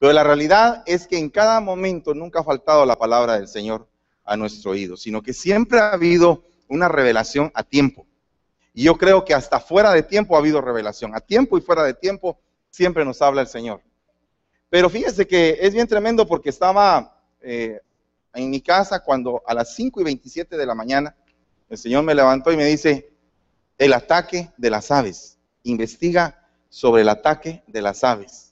Pero la realidad es que en cada momento nunca ha faltado la palabra del Señor a nuestro oído, sino que siempre ha habido una revelación a tiempo. Y yo creo que hasta fuera de tiempo ha habido revelación. A tiempo y fuera de tiempo siempre nos habla el Señor. Pero fíjese que es bien tremendo porque estaba eh, en mi casa cuando a las 5 y 27 de la mañana el Señor me levantó y me dice, el ataque de las aves. Investiga sobre el ataque de las aves.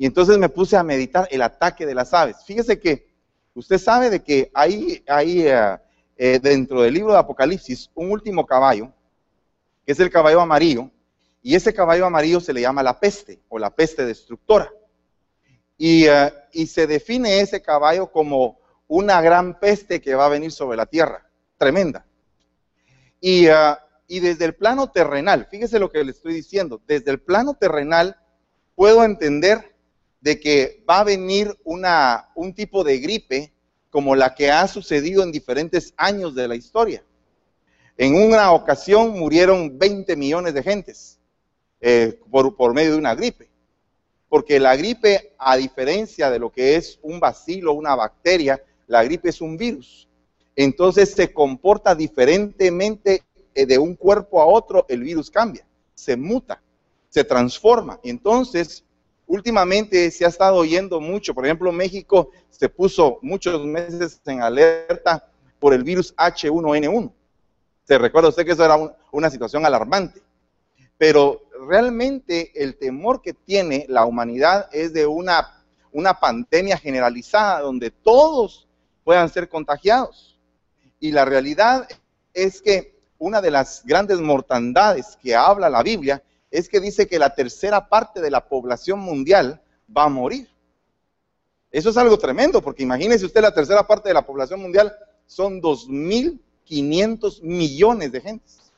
Y entonces me puse a meditar el ataque de las aves. Fíjese que usted sabe de que hay, hay eh, eh, dentro del libro de Apocalipsis un último caballo, que es el caballo amarillo, y ese caballo amarillo se le llama la peste o la peste destructora. Y, eh, y se define ese caballo como una gran peste que va a venir sobre la tierra, tremenda. Y, y desde el plano terrenal, fíjese lo que le estoy diciendo, desde el plano terrenal puedo entender de que va a venir un tipo de gripe como la que ha sucedido en diferentes años de la historia. En una ocasión murieron 20 millones de gentes eh, por, por medio de una gripe. Porque la gripe, a diferencia de lo que es un bacilo, una bacteria, la gripe es un virus. Entonces se comporta diferentemente eh, de un cuerpo a otro el virus cambia, se muta, se transforma. Entonces, últimamente se ha estado oyendo mucho, por ejemplo, México se puso muchos meses en alerta por el virus H1N1. Se recuerda usted que eso era una situación alarmante. Pero realmente el temor que tiene la humanidad es de una, una pandemia generalizada donde todos puedan ser contagiados. Y la realidad es que una de las grandes mortandades que habla la Biblia es que dice que la tercera parte de la población mundial va a morir. Eso es algo tremendo, porque imagínese usted la tercera parte de la población mundial son 2.500 millones de gentes.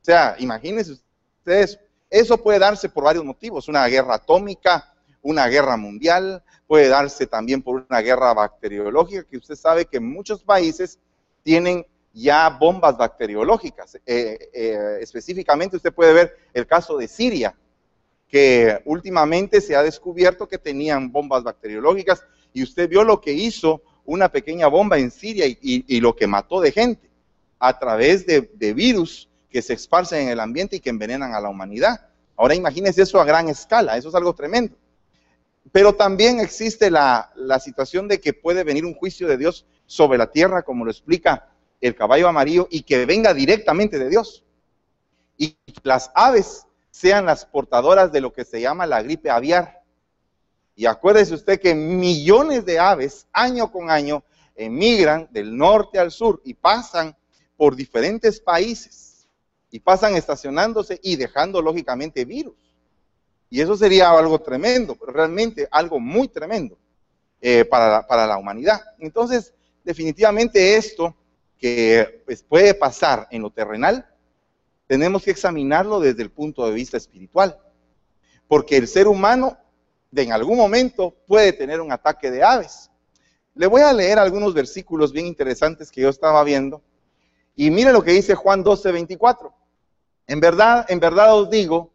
O sea, imagínese usted eso. Eso puede darse por varios motivos, una guerra atómica, una guerra mundial, puede darse también por una guerra bacteriológica, que usted sabe que muchos países tienen ya bombas bacteriológicas. Eh, eh, específicamente usted puede ver el caso de Siria, que últimamente se ha descubierto que tenían bombas bacteriológicas y usted vio lo que hizo una pequeña bomba en Siria y, lo que mató de gente a través de, virus que se esparcen en el ambiente y que envenenan a la humanidad. Ahora imagínese eso a gran escala, eso es algo tremendo. Pero también existe la situación de que puede venir un juicio de Dios sobre la tierra, como lo explica el caballo amarillo y que venga directamente de Dios. Y las aves sean las portadoras de lo que se llama la gripe aviar. Y acuérdese usted que millones de aves año con año emigran del norte al sur y pasan por diferentes países y pasan estacionándose y dejando lógicamente virus. Y eso sería algo tremendo, realmente algo muy tremendo eh, para, para la humanidad. Entonces, definitivamente esto que pues, puede pasar en lo terrenal, tenemos que examinarlo desde el punto de vista espiritual. Porque el ser humano en algún momento puede tener un ataque de aves. Le voy a leer algunos versículos bien interesantes que yo estaba viendo. Y mire lo que dice Juan 12, 24. En verdad, en verdad os digo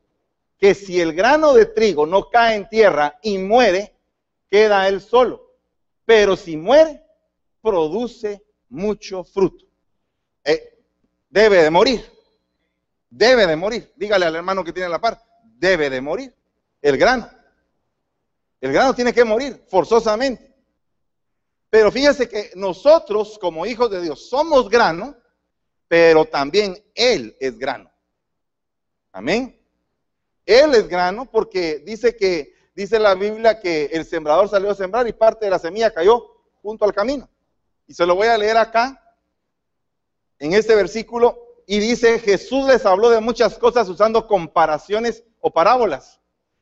que si el grano de trigo no cae en tierra y muere, queda él solo. Pero si muere, produce mucho fruto. Eh, debe de morir. Debe de morir. Dígale al hermano que tiene la par, debe de morir. El grano. El grano tiene que morir forzosamente. Pero fíjese que nosotros como hijos de Dios somos grano, pero también Él es grano. Amén. Él es grano porque dice que, dice la Biblia que el sembrador salió a sembrar y parte de la semilla cayó junto al camino. Y se lo voy a leer acá, en este versículo, y dice, Jesús les habló de muchas cosas usando comparaciones o parábolas.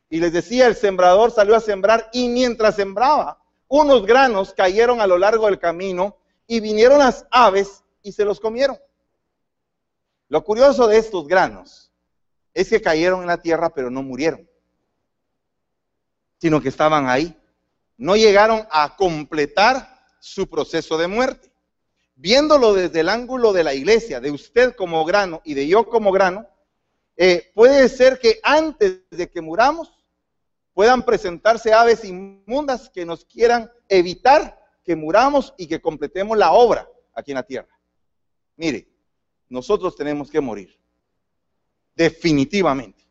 Y les decía, el sembrador salió a sembrar y mientras sembraba, unos granos cayeron a lo largo del camino y vinieron las aves y se los comieron. Lo curioso de estos granos es que cayeron en la tierra pero no murieron, sino que estaban ahí. No llegaron a completar su proceso de muerte. Viéndolo desde el ángulo de la iglesia, de usted como grano y de yo como grano, eh, puede ser que antes de que muramos puedan presentarse aves inmundas que nos quieran evitar que muramos y que completemos la obra aquí en la tierra. Mire, nosotros tenemos que morir. Definitivamente.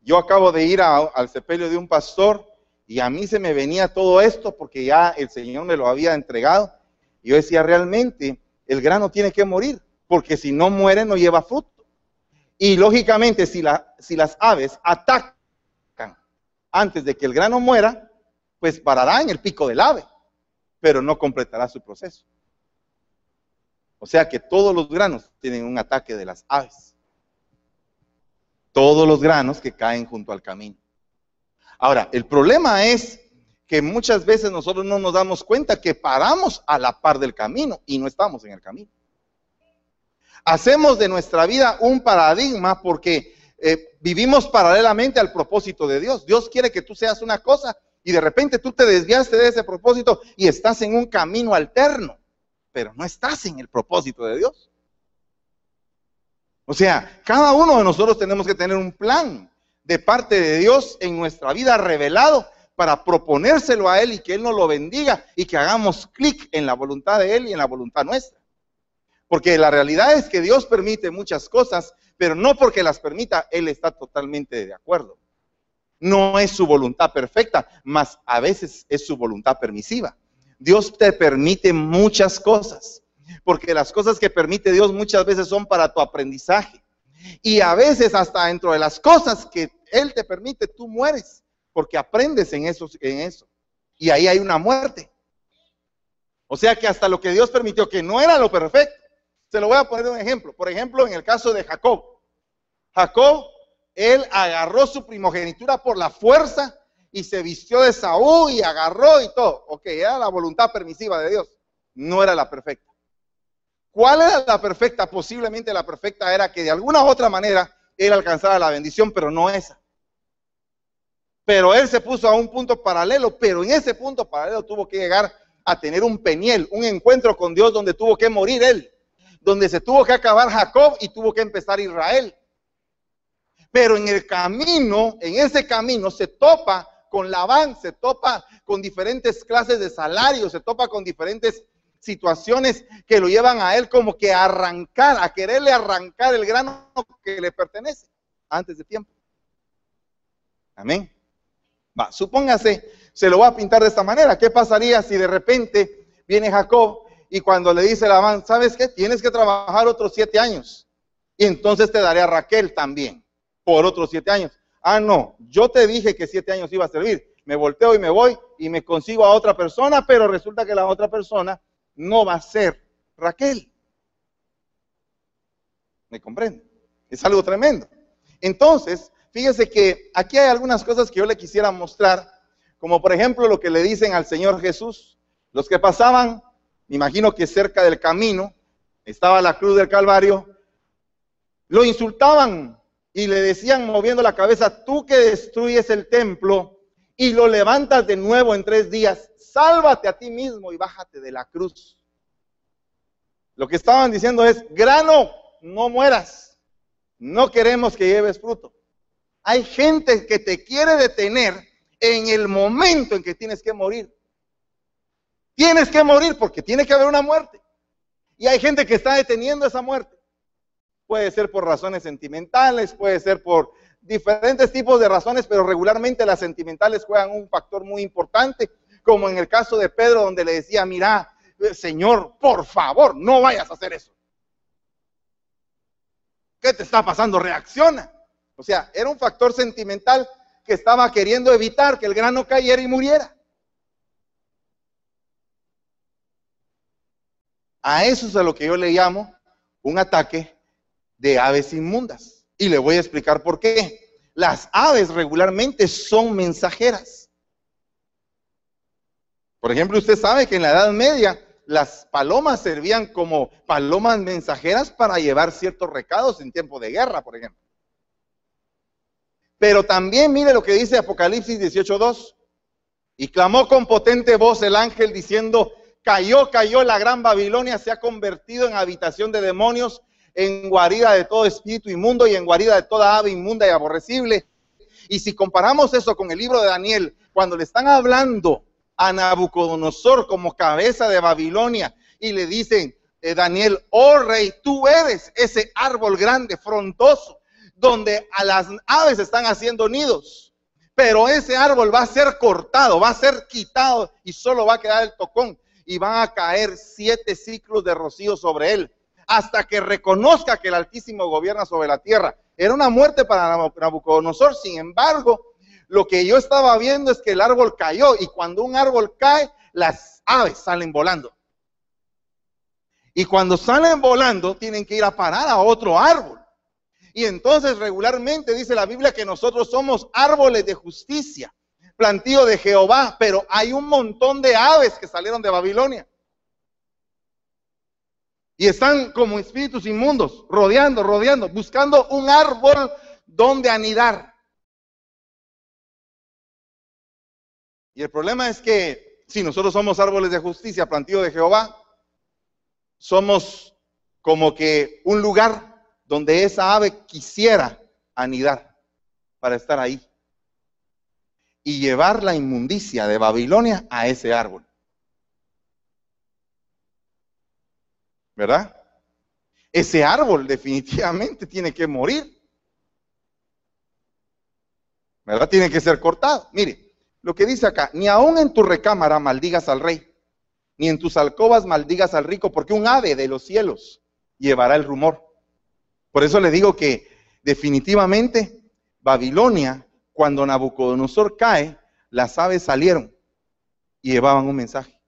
Yo acabo de ir al sepelio de un pastor y a mí se me venía todo esto porque ya el Señor me lo había entregado. Y yo decía, realmente el grano tiene que morir, porque si no muere no lleva fruto. Y lógicamente si, si las aves atacan antes de que el grano muera, pues parará en el pico del ave, pero no completará su proceso. O sea que todos los granos tienen un ataque de las aves todos los granos que caen junto al camino. Ahora, el problema es que muchas veces nosotros no nos damos cuenta que paramos a la par del camino y no estamos en el camino. Hacemos de nuestra vida un paradigma porque eh, vivimos paralelamente al propósito de Dios. Dios quiere que tú seas una cosa y de repente tú te desviaste de ese propósito y estás en un camino alterno, pero no estás en el propósito de Dios. O sea, cada uno de nosotros tenemos que tener un plan de parte de Dios en nuestra vida revelado para proponérselo a Él y que Él nos lo bendiga y que hagamos clic en la voluntad de Él y en la voluntad nuestra. Porque la realidad es que Dios permite muchas cosas, pero no porque las permita, Él está totalmente de acuerdo. No es su voluntad perfecta, mas a veces es su voluntad permisiva. Dios te permite muchas cosas porque las cosas que permite Dios muchas veces son para tu aprendizaje. Y a veces hasta dentro de las cosas que Él te permite, tú mueres, porque aprendes en eso, en eso. Y ahí hay una muerte. O sea que hasta lo que Dios permitió, que no era lo perfecto, se lo voy a poner un ejemplo. Por ejemplo, en el caso de Jacob. Jacob, él agarró su primogenitura por la fuerza y se vistió de Saúl y agarró y todo. Ok, era la voluntad permisiva de Dios. No era la perfecta. ¿Cuál era la perfecta? Posiblemente la perfecta era que de alguna u otra manera él alcanzara la bendición, pero no esa. Pero él se puso a un punto paralelo, pero en ese punto paralelo tuvo que llegar a tener un peniel, un encuentro con Dios donde tuvo que morir él, donde se tuvo que acabar Jacob y tuvo que empezar Israel. Pero en el camino, en ese camino se topa con Labán, se topa con diferentes clases de salarios, se topa con diferentes situaciones que lo llevan a él como que a arrancar, a quererle arrancar el grano que le pertenece antes de tiempo. Amén. Va, supóngase, se lo voy a pintar de esta manera. ¿Qué pasaría si de repente viene Jacob y cuando le dice Labán, ¿sabes qué? Tienes que trabajar otros siete años. Y entonces te daré a Raquel también por otros siete años. Ah, no, yo te dije que siete años iba a servir. Me volteo y me voy y me consigo a otra persona, pero resulta que la otra persona no va a ser Raquel. ¿Me comprende? Es algo tremendo. Entonces, fíjese que aquí hay algunas cosas que yo le quisiera mostrar, como por ejemplo lo que le dicen al Señor Jesús. Los que pasaban, me imagino que cerca del camino, estaba la cruz del Calvario, lo insultaban y le decían moviendo la cabeza, tú que destruyes el templo y lo levantas de nuevo en tres días, sálvate a ti mismo y bájate de la cruz. Lo que estaban diciendo es, grano, no mueras. No queremos que lleves fruto. Hay gente que te quiere detener en el momento en que tienes que morir. Tienes que morir porque tiene que haber una muerte. Y hay gente que está deteniendo esa muerte. Puede ser por razones sentimentales, puede ser por diferentes tipos de razones, pero regularmente las sentimentales juegan un factor muy importante como en el caso de Pedro, donde le decía, mira, eh, Señor, por favor, no vayas a hacer eso. ¿Qué te está pasando? Reacciona. O sea, era un factor sentimental que estaba queriendo evitar que el grano cayera y muriera. A eso es a lo que yo le llamo un ataque de aves inmundas. Y le voy a explicar por qué. Las aves regularmente son mensajeras. Por ejemplo, usted sabe que en la Edad Media las palomas servían como palomas mensajeras para llevar ciertos recados en tiempo de guerra, por ejemplo. Pero también mire lo que dice Apocalipsis 18.2. Y clamó con potente voz el ángel diciendo, cayó, cayó la gran Babilonia, se ha convertido en habitación de demonios, en guarida de todo espíritu inmundo y en guarida de toda ave inmunda y aborrecible Y si comparamos eso con el libro de Daniel, cuando le están hablando a Nabucodonosor como cabeza de Babilonia y le dicen, eh, Daniel, oh rey, tú eres ese árbol grande, frondoso, donde a las aves están haciendo nidos. Pero ese árbol va a ser cortado, va a ser quitado y solo va a quedar el tocón y van a caer siete ciclos de rocío sobre él hasta que reconozca que el Altísimo gobierna sobre la tierra. Era una muerte para Nabucodonosor, sin embargo, lo que yo estaba viendo es que el árbol cayó y cuando un árbol cae, las aves salen volando. Y cuando salen volando, tienen que ir a parar a otro árbol. Y entonces regularmente dice la Biblia que nosotros somos árboles de justicia, plantío de Jehová, pero hay un montón de aves que salieron de Babilonia. Y están como espíritus inmundos, rodeando, rodeando, buscando un árbol donde anidar. Y el problema es que si nosotros somos árboles de justicia, plantío de Jehová, somos como que un lugar donde esa ave quisiera anidar para estar ahí y llevar la inmundicia de Babilonia a ese árbol. ¿verdad? Ese árbol definitivamente tiene que morir. ¿Verdad? Tiene que ser cortado. Mire, lo que dice acá, ni aún en tu recámara maldigas al rey, ni en tus alcobas maldigas al rico, porque un ave de los cielos llevará el rumor. Por eso le digo que definitivamente Babilonia, cuando Nabucodonosor cae, las aves salieron y llevaban un mensaje.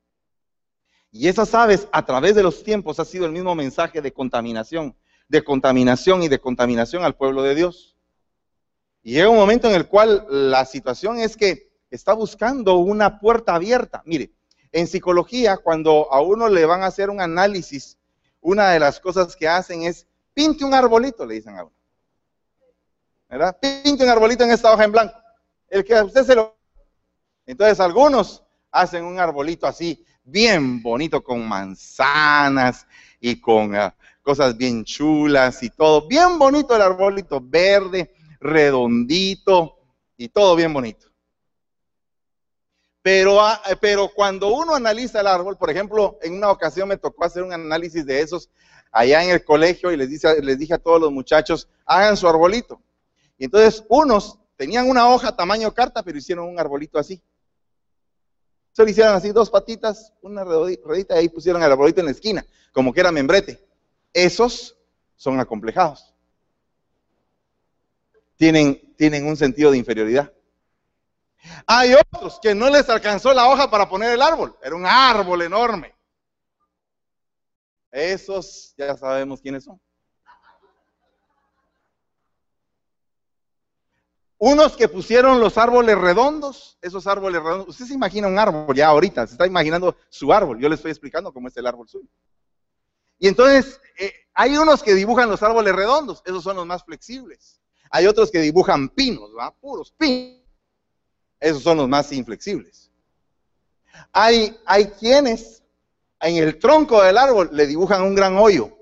Y esas aves a través de los tiempos ha sido el mismo mensaje de contaminación, de contaminación y de contaminación al pueblo de Dios. Y llega un momento en el cual la situación es que está buscando una puerta abierta. Mire, en psicología, cuando a uno le van a hacer un análisis, una de las cosas que hacen es, pinte un arbolito, le dicen a uno. ¿Verdad? Pinte un arbolito en esta hoja en blanco. El que a usted se lo... Entonces algunos hacen un arbolito así, bien bonito con manzanas y con ah, cosas bien chulas y todo. Bien bonito el arbolito verde, redondito y todo bien bonito. Pero, ah, pero cuando uno analiza el árbol, por ejemplo, en una ocasión me tocó hacer un análisis de esos allá en el colegio y les, dice, les dije a todos los muchachos, hagan su arbolito. Y entonces unos tenían una hoja tamaño carta, pero hicieron un arbolito así. Solo hicieron así dos patitas, una redita y ahí pusieron el arbolito en la esquina, como que era membrete. Esos son acomplejados. Tienen un sentido de inferioridad. Hay otros que no les alcanzó la hoja para poner el árbol. Era un árbol enorme. Esos ya sabemos quiénes son. Unos que pusieron los árboles redondos, esos árboles redondos. Usted se imagina un árbol ya ahorita, se está imaginando su árbol. Yo le estoy explicando cómo es el árbol suyo. Y entonces, eh, hay unos que dibujan los árboles redondos, esos son los más flexibles. Hay otros que dibujan pinos, ¿va? Puros pinos. Esos son los más inflexibles. Hay, hay quienes en el tronco del árbol le dibujan un gran hoyo.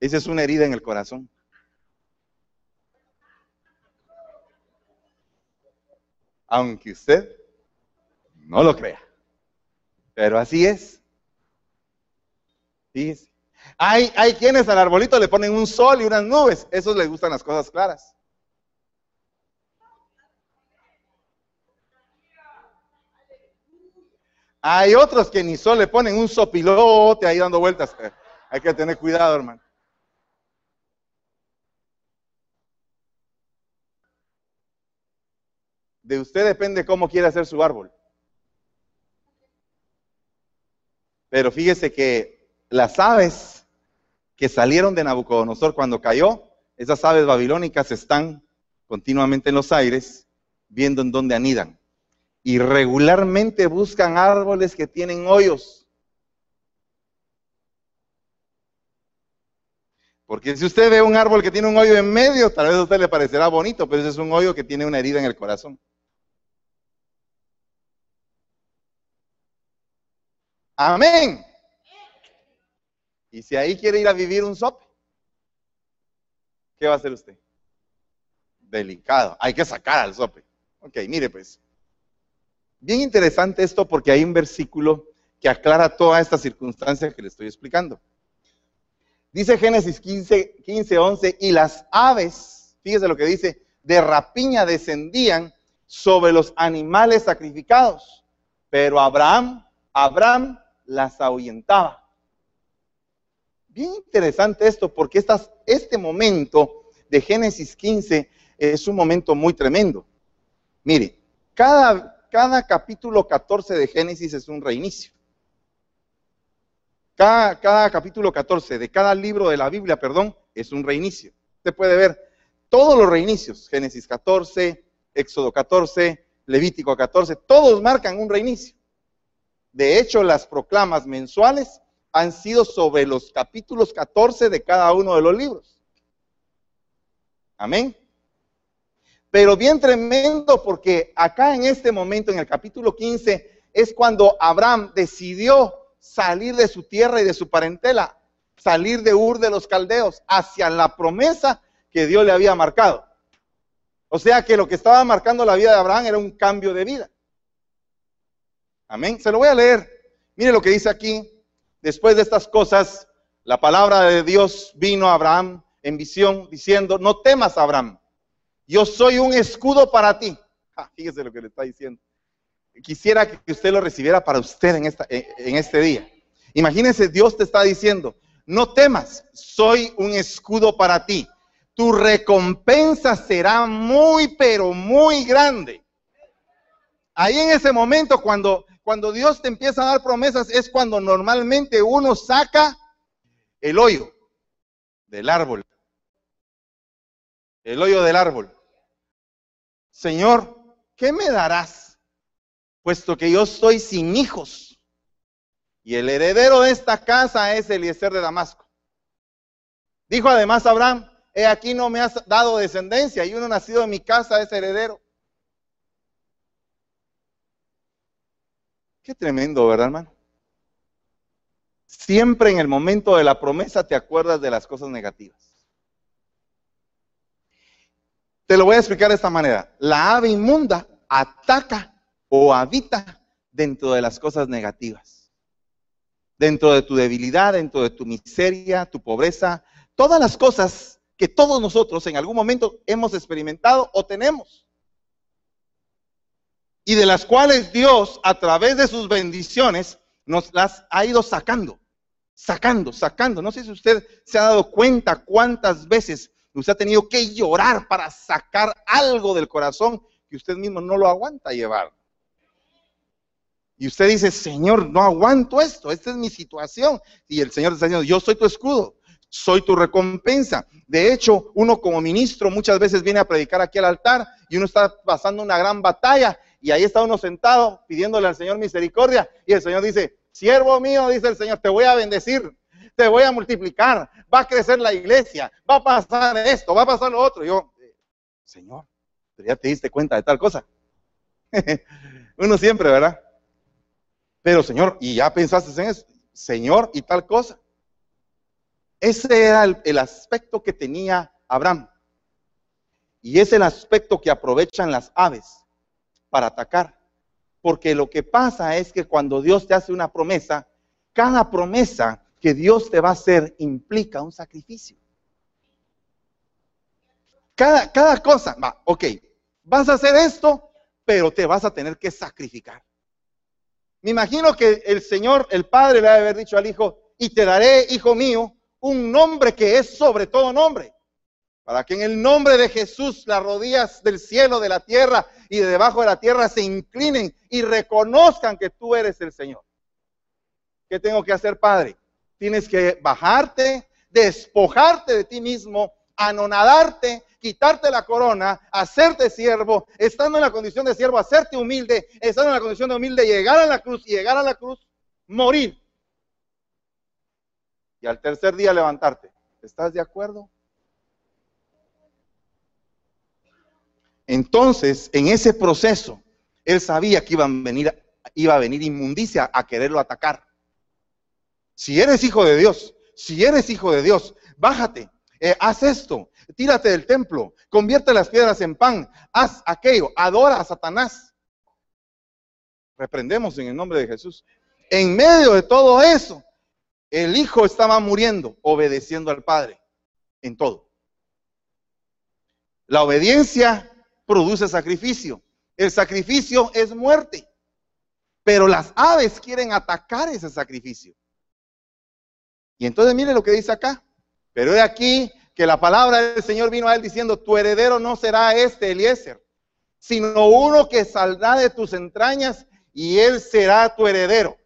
Esa es una herida en el corazón. aunque usted no lo crea. Pero así es. Fíjese. Hay, hay quienes al arbolito le ponen un sol y unas nubes. Esos les gustan las cosas claras. Hay otros que ni sol le ponen un sopilote ahí dando vueltas. Hay que tener cuidado, hermano. De usted depende cómo quiere hacer su árbol. Pero fíjese que las aves que salieron de Nabucodonosor cuando cayó, esas aves babilónicas están continuamente en los aires viendo en dónde anidan. Y regularmente buscan árboles que tienen hoyos. Porque si usted ve un árbol que tiene un hoyo en medio, tal vez a usted le parecerá bonito, pero ese es un hoyo que tiene una herida en el corazón. Amén. Y si ahí quiere ir a vivir un sope, ¿qué va a hacer usted? Delicado. Hay que sacar al sope. Ok, mire pues. Bien interesante esto porque hay un versículo que aclara toda esta circunstancia que le estoy explicando. Dice Génesis 15, 15, 11, y las aves, fíjese lo que dice, de rapiña descendían sobre los animales sacrificados, pero Abraham, Abraham las ahuyentaba. Bien interesante esto, porque este momento de Génesis 15 es un momento muy tremendo. Mire, cada, cada capítulo 14 de Génesis es un reinicio. Cada, capítulo 14 de cada libro de la Biblia, perdón, es un reinicio. Usted puede ver todos los reinicios, Génesis 14, Éxodo 14, Levítico 14, todos marcan un reinicio. De hecho, las proclamas mensuales han sido sobre los capítulos 14 de cada uno de los libros. Amén. Pero bien tremendo porque acá en este momento, en el capítulo 15, es cuando Abraham decidió salir de su tierra y de su parentela, salir de Ur de los Caldeos hacia la promesa que Dios le había marcado. O sea que lo que estaba marcando la vida de Abraham era un cambio de vida. Amén. Se lo voy a leer. Mire lo que dice aquí. Después de estas cosas, la palabra de Dios vino a Abraham en visión diciendo, no temas, Abraham, yo soy un escudo para ti. Ah, fíjese lo que le está diciendo. Quisiera que usted lo recibiera para usted en, esta, en este día. Imagínese, Dios te está diciendo, no temas, soy un escudo para ti. Tu recompensa será muy, pero muy grande. Ahí en ese momento, cuando cuando Dios te empieza a dar promesas es cuando normalmente uno saca el hoyo del árbol. El hoyo del árbol. Señor, ¿qué me darás? Puesto que yo estoy sin hijos. Y el heredero de esta casa es Eliezer de Damasco. Dijo además Abraham, he aquí no me has dado descendencia y uno nacido en mi casa es heredero. Qué tremendo, ¿verdad, hermano? Siempre en el momento de la promesa te acuerdas de las cosas negativas. Te lo voy a explicar de esta manera. La ave inmunda ataca o habita dentro de las cosas negativas. Dentro de tu debilidad, dentro de tu miseria, tu pobreza, todas las cosas que todos nosotros en algún momento hemos experimentado o tenemos y de las cuales Dios a través de sus bendiciones nos las ha ido sacando, sacando, sacando. No sé si usted se ha dado cuenta cuántas veces usted ha tenido que llorar para sacar algo del corazón que usted mismo no lo aguanta llevar. Y usted dice, Señor, no aguanto esto, esta es mi situación. Y el Señor está diciendo, yo soy tu escudo, soy tu recompensa. De hecho, uno como ministro muchas veces viene a predicar aquí al altar y uno está pasando una gran batalla y ahí está uno sentado pidiéndole al Señor misericordia. Y el Señor dice, siervo mío, dice el Señor, te voy a bendecir, te voy a multiplicar, va a crecer la iglesia, va a pasar esto, va a pasar lo otro. yo, Señor, ya te diste cuenta de tal cosa. uno siempre, ¿verdad? Pero Señor, y ya pensaste en eso, Señor, y tal cosa. Ese era el, el aspecto que tenía Abraham. Y es el aspecto que aprovechan las aves para atacar. Porque lo que pasa es que cuando Dios te hace una promesa, cada promesa que Dios te va a hacer implica un sacrificio. Cada, cada cosa, va, ok, vas a hacer esto, pero te vas a tener que sacrificar. Me imagino que el Señor, el Padre, le ha de haber dicho al Hijo, y te daré, hijo mío, un nombre que es sobre todo nombre para que en el nombre de Jesús las rodillas del cielo, de la tierra y de debajo de la tierra se inclinen y reconozcan que tú eres el Señor. ¿Qué tengo que hacer, Padre? Tienes que bajarte, despojarte de ti mismo, anonadarte, quitarte la corona, hacerte siervo, estando en la condición de siervo, hacerte humilde, estando en la condición de humilde, llegar a la cruz y llegar a la cruz, morir. Y al tercer día levantarte. ¿Estás de acuerdo? Entonces, en ese proceso, él sabía que venir, iba a venir inmundicia a quererlo atacar. Si eres hijo de Dios, si eres hijo de Dios, bájate. eh, haz esto, tírate del templo, convierte las piedras en pan, haz aquello, adora a Satanás. Reprendemos en el nombre de Jesús. En medio de todo eso, el hijo estaba muriendo, obedeciendo al padre en todo. La obediencia produce sacrificio. El sacrificio es muerte. Pero las aves quieren atacar ese sacrificio. Y entonces mire lo que dice acá. Pero he aquí que la palabra del Señor vino a él diciendo, tu heredero no será este Eliezer, sino uno que saldrá de tus entrañas y él será tu heredero.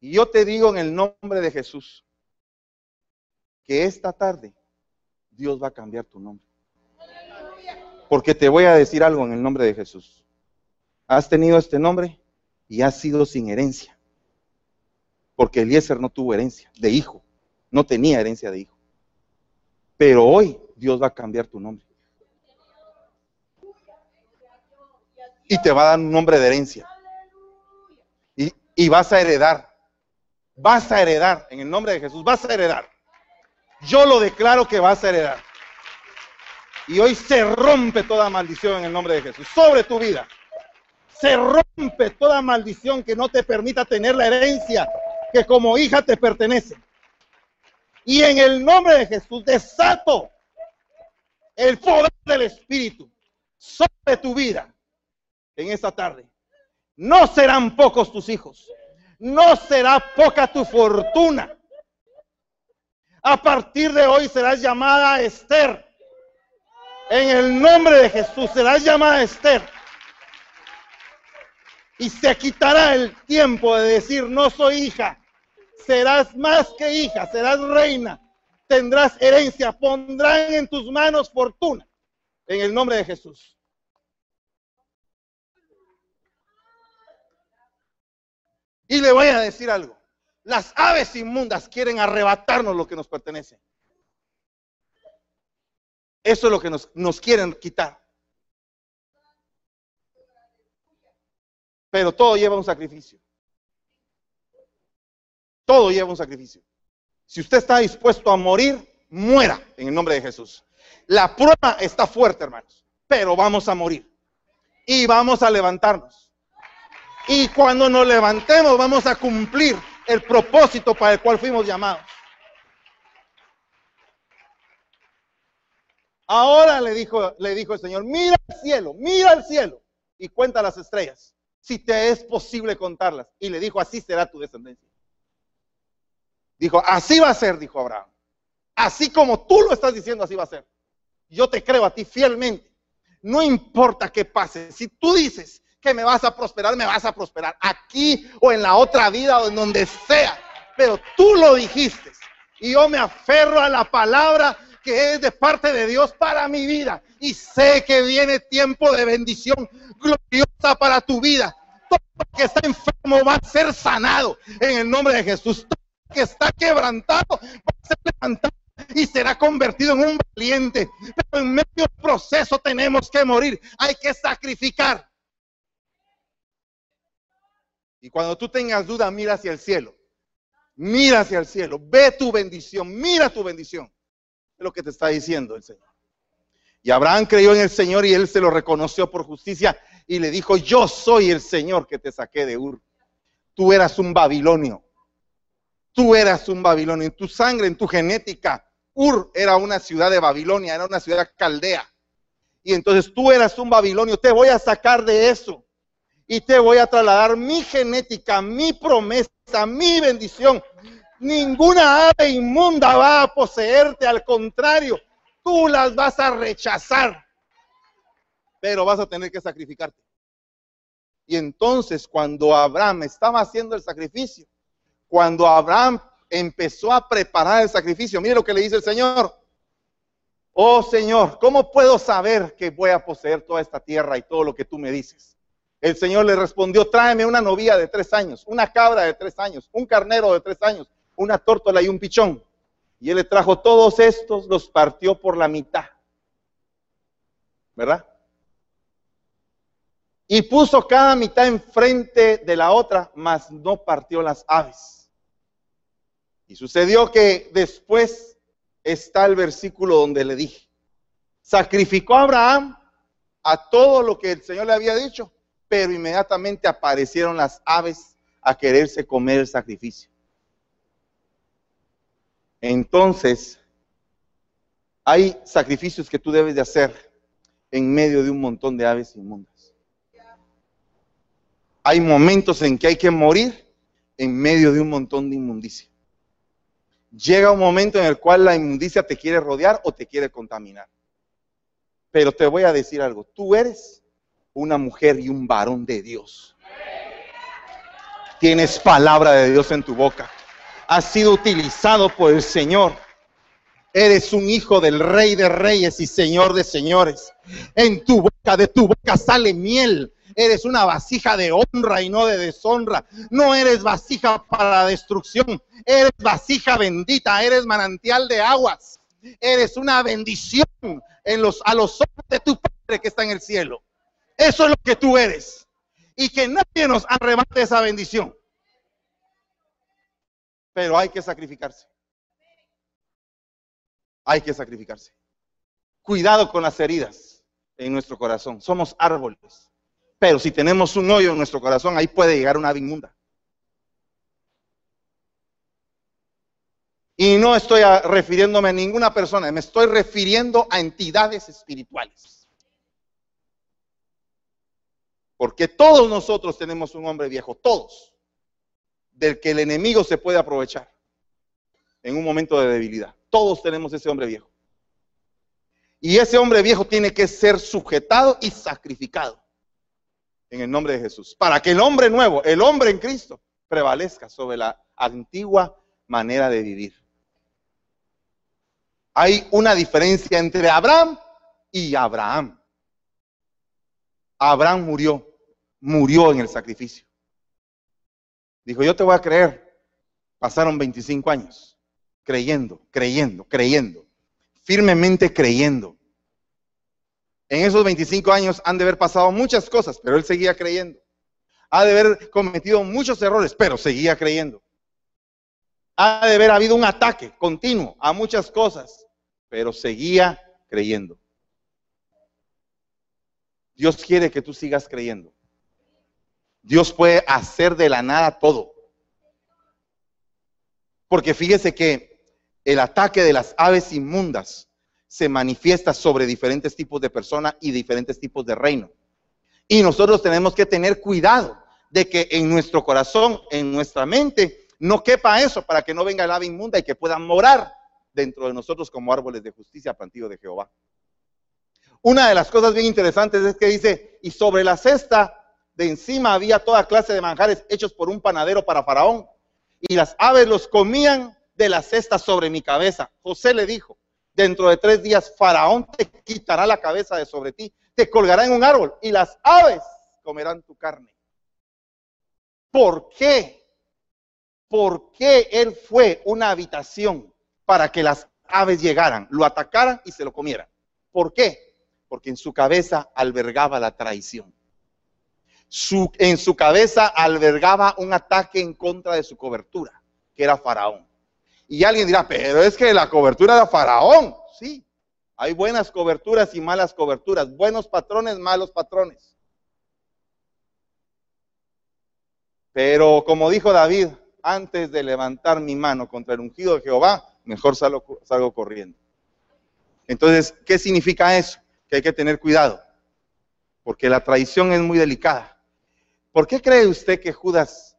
Y yo te digo en el nombre de Jesús, que esta tarde Dios va a cambiar tu nombre. Porque te voy a decir algo en el nombre de Jesús. Has tenido este nombre y has sido sin herencia. Porque Eliezer no tuvo herencia de hijo. No tenía herencia de hijo. Pero hoy Dios va a cambiar tu nombre. Y te va a dar un nombre de herencia. Y, y vas a heredar. Vas a heredar. En el nombre de Jesús, vas a heredar. Yo lo declaro que vas a heredar. Y hoy se rompe toda maldición en el nombre de Jesús sobre tu vida. Se rompe toda maldición que no te permita tener la herencia que como hija te pertenece. Y en el nombre de Jesús desato el poder del Espíritu sobre tu vida en esta tarde. No serán pocos tus hijos. No será poca tu fortuna. A partir de hoy serás llamada Esther. En el nombre de Jesús serás llamada Esther. Y se quitará el tiempo de decir, no soy hija. Serás más que hija, serás reina. Tendrás herencia, pondrán en tus manos fortuna. En el nombre de Jesús. Y le voy a decir algo. Las aves inmundas quieren arrebatarnos lo que nos pertenece. Eso es lo que nos, nos quieren quitar. Pero todo lleva un sacrificio. Todo lleva un sacrificio. Si usted está dispuesto a morir, muera en el nombre de Jesús. La prueba está fuerte, hermanos, pero vamos a morir. Y vamos a levantarnos. Y cuando nos levantemos, vamos a cumplir el propósito para el cual fuimos llamados. Ahora le dijo, le dijo el Señor, mira al cielo, mira al cielo y cuenta las estrellas, si te es posible contarlas. Y le dijo, así será tu descendencia. Dijo, así va a ser, dijo Abraham. Así como tú lo estás diciendo, así va a ser. Yo te creo a ti fielmente. No importa qué pase. Si tú dices que me vas a prosperar, me vas a prosperar. Aquí o en la otra vida o en donde sea. Pero tú lo dijiste. Y yo me aferro a la palabra que es de parte de Dios para mi vida. Y sé que viene tiempo de bendición gloriosa para tu vida. Todo lo que está enfermo va a ser sanado en el nombre de Jesús. Todo lo que está quebrantado va a ser levantado y será convertido en un valiente. Pero en medio del proceso tenemos que morir. Hay que sacrificar. Y cuando tú tengas duda, mira hacia el cielo. Mira hacia el cielo. Ve tu bendición. Mira tu bendición. Es lo que te está diciendo el Señor. Y Abraham creyó en el Señor y él se lo reconoció por justicia y le dijo, yo soy el Señor que te saqué de Ur. Tú eras un babilonio. Tú eras un babilonio. En tu sangre, en tu genética, Ur era una ciudad de Babilonia, era una ciudad caldea. Y entonces tú eras un babilonio. Te voy a sacar de eso. Y te voy a trasladar mi genética, mi promesa, mi bendición Ninguna ave inmunda va a poseerte, al contrario, tú las vas a rechazar, pero vas a tener que sacrificarte. Y entonces cuando Abraham estaba haciendo el sacrificio, cuando Abraham empezó a preparar el sacrificio, mire lo que le dice el Señor. Oh Señor, ¿cómo puedo saber que voy a poseer toda esta tierra y todo lo que tú me dices? El Señor le respondió, tráeme una novia de tres años, una cabra de tres años, un carnero de tres años, una tórtola y un pichón. Y él le trajo todos estos, los partió por la mitad. ¿Verdad? Y puso cada mitad enfrente de la otra, mas no partió las aves. Y sucedió que después está el versículo donde le dije, sacrificó a Abraham a todo lo que el Señor le había dicho, pero inmediatamente aparecieron las aves a quererse comer el sacrificio. Entonces, hay sacrificios que tú debes de hacer en medio de un montón de aves inmundas. Hay momentos en que hay que morir en medio de un montón de inmundicia. Llega un momento en el cual la inmundicia te quiere rodear o te quiere contaminar. Pero te voy a decir algo, tú eres una mujer y un varón de Dios. Tienes palabra de Dios en tu boca. Has sido utilizado por el Señor. Eres un hijo del Rey de Reyes y Señor de Señores. En tu boca, de tu boca sale miel. Eres una vasija de honra y no de deshonra. No eres vasija para destrucción. Eres vasija bendita. Eres manantial de aguas. Eres una bendición en los, a los ojos de tu Padre que está en el cielo. Eso es lo que tú eres. Y que nadie nos arrebate esa bendición. Pero hay que sacrificarse. Hay que sacrificarse. Cuidado con las heridas en nuestro corazón. Somos árboles. Pero si tenemos un hoyo en nuestro corazón, ahí puede llegar una ave inmunda. Y no estoy refiriéndome a ninguna persona, me estoy refiriendo a entidades espirituales. Porque todos nosotros tenemos un hombre viejo, todos, del que el enemigo se puede aprovechar en un momento de debilidad. Todos tenemos ese hombre viejo. Y ese hombre viejo tiene que ser sujetado y sacrificado en el nombre de Jesús, para que el hombre nuevo, el hombre en Cristo, prevalezca sobre la antigua manera de vivir. Hay una diferencia entre Abraham y Abraham. Abraham murió, murió en el sacrificio. Dijo, yo te voy a creer. Pasaron 25 años creyendo, creyendo, creyendo, firmemente creyendo. En esos 25 años han de haber pasado muchas cosas, pero él seguía creyendo. Ha de haber cometido muchos errores, pero seguía creyendo. Ha de haber habido un ataque continuo a muchas cosas, pero seguía creyendo. Dios quiere que tú sigas creyendo. Dios puede hacer de la nada todo. Porque fíjese que el ataque de las aves inmundas se manifiesta sobre diferentes tipos de personas y diferentes tipos de reino. Y nosotros tenemos que tener cuidado de que en nuestro corazón, en nuestra mente, no quepa eso para que no venga el ave inmunda y que pueda morar dentro de nosotros como árboles de justicia plantío de Jehová. Una de las cosas bien interesantes es que dice, y sobre la cesta de encima había toda clase de manjares hechos por un panadero para Faraón, y las aves los comían de la cesta sobre mi cabeza. José le dijo, dentro de tres días Faraón te quitará la cabeza de sobre ti, te colgará en un árbol y las aves comerán tu carne. ¿Por qué? ¿Por qué él fue una habitación para que las aves llegaran, lo atacaran y se lo comieran? ¿Por qué? Porque en su cabeza albergaba la traición. Su, en su cabeza albergaba un ataque en contra de su cobertura, que era Faraón. Y alguien dirá, pero es que la cobertura de Faraón, sí, hay buenas coberturas y malas coberturas, buenos patrones, malos patrones. Pero como dijo David, antes de levantar mi mano contra el ungido de Jehová, mejor salgo corriendo. Entonces, ¿qué significa eso? Que hay que tener cuidado, porque la traición es muy delicada. ¿Por qué cree usted que Judas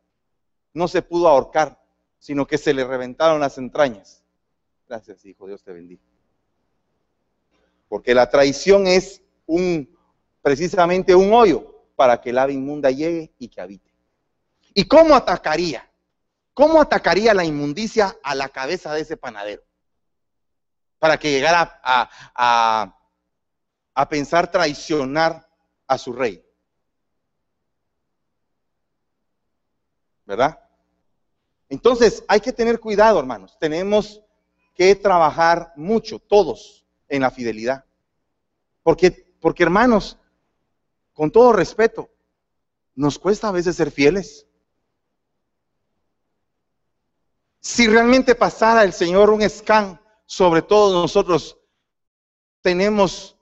no se pudo ahorcar? sino que se le reventaron las entrañas. Gracias, hijo, Dios te bendiga. Porque la traición es un, precisamente un hoyo para que el ave inmunda llegue y que habite. ¿Y cómo atacaría? ¿Cómo atacaría la inmundicia a la cabeza de ese panadero? Para que llegara a, a, a pensar traicionar a su rey. ¿Verdad? Entonces, hay que tener cuidado, hermanos. Tenemos que trabajar mucho, todos, en la fidelidad. Porque, porque hermanos, con todo respeto, nos cuesta a veces ser fieles. Si realmente pasara el Señor un scan sobre todo nosotros tenemos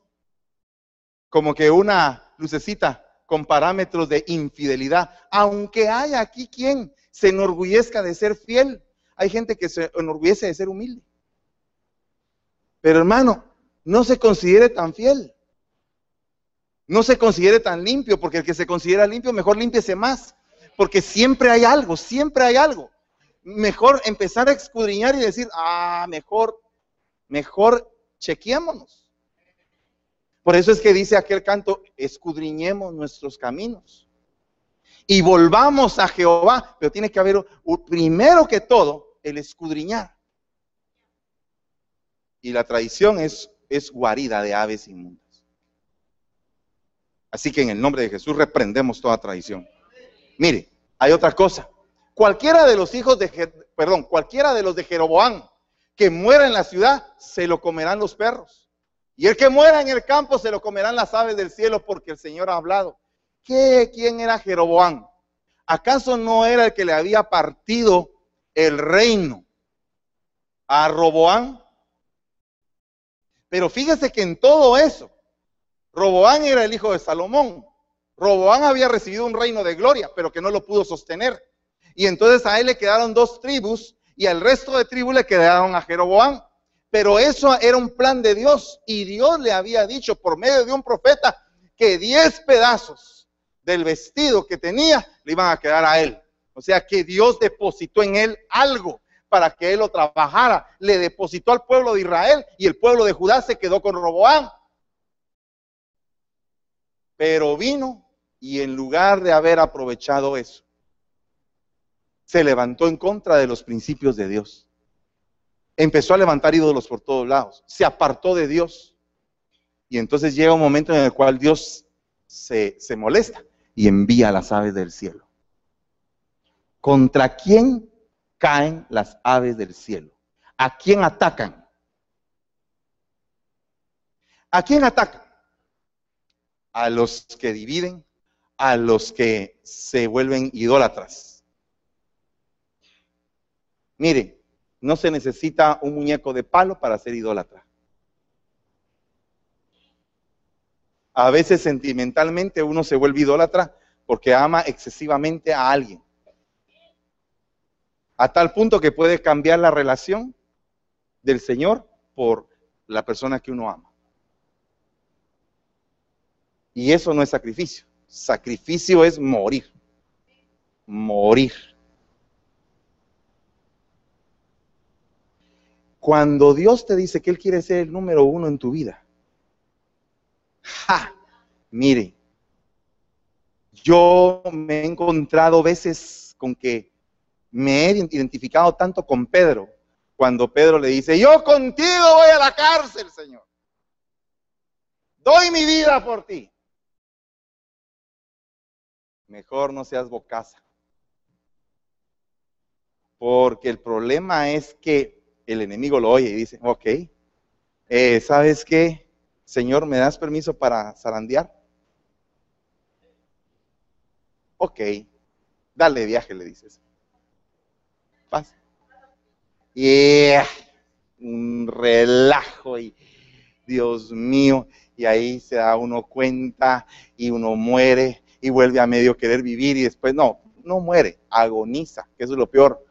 como que una lucecita con parámetros de infidelidad, aunque haya aquí quien se enorgullezca de ser fiel, hay gente que se enorgullece de ser humilde. Pero hermano, no se considere tan fiel. No se considere tan limpio, porque el que se considera limpio, mejor límpiese más. Porque siempre hay algo, siempre hay algo. Mejor empezar a escudriñar y decir, ah, mejor, mejor chequeémonos. Por eso es que dice aquel canto, escudriñemos nuestros caminos. Y volvamos a Jehová, pero tiene que haber, primero que todo, el escudriñar. Y la tradición es, es guarida de aves inmundas. Así que en el nombre de Jesús reprendemos toda traición. Mire, hay otra cosa. Cualquiera de los hijos de, perdón, cualquiera de los de Jeroboam que muera en la ciudad, se lo comerán los perros. Y el que muera en el campo, se lo comerán las aves del cielo, porque el Señor ha hablado. ¿Qué, ¿Quién era Jeroboam? ¿Acaso no era el que le había partido el reino a Roboán? Pero fíjese que en todo eso, Roboán era el hijo de Salomón. Roboán había recibido un reino de gloria, pero que no lo pudo sostener. Y entonces a él le quedaron dos tribus y al resto de tribus le quedaron a Jeroboán. Pero eso era un plan de Dios y Dios le había dicho por medio de un profeta que diez pedazos del vestido que tenía le iban a quedar a él. O sea que Dios depositó en él algo para que él lo trabajara. Le depositó al pueblo de Israel y el pueblo de Judá se quedó con Roboán. Pero vino y en lugar de haber aprovechado eso, se levantó en contra de los principios de Dios. Empezó a levantar ídolos por todos lados. Se apartó de Dios. Y entonces llega un momento en el cual Dios se, se molesta y envía a las aves del cielo. ¿Contra quién caen las aves del cielo? ¿A quién atacan? ¿A quién atacan? a los que dividen, a los que se vuelven idólatras. Mire, no se necesita un muñeco de palo para ser idólatra. A veces sentimentalmente uno se vuelve idólatra porque ama excesivamente a alguien. A tal punto que puede cambiar la relación del Señor por la persona que uno ama. Y eso no es sacrificio. Sacrificio es morir. Morir. Cuando Dios te dice que Él quiere ser el número uno en tu vida, ¡ja! Mire, yo me he encontrado veces con que me he identificado tanto con Pedro, cuando Pedro le dice, yo contigo voy a la cárcel, Señor. Doy mi vida por ti mejor no seas bocaza. Porque el problema es que el enemigo lo oye y dice, ok, eh, ¿sabes qué? Señor, ¿me das permiso para zarandear? Ok, dale viaje, le dices. Paz. Y un relajo y Dios mío, y ahí se da uno cuenta y uno muere y vuelve a medio querer vivir y después no, no muere, agoniza, que eso es lo peor.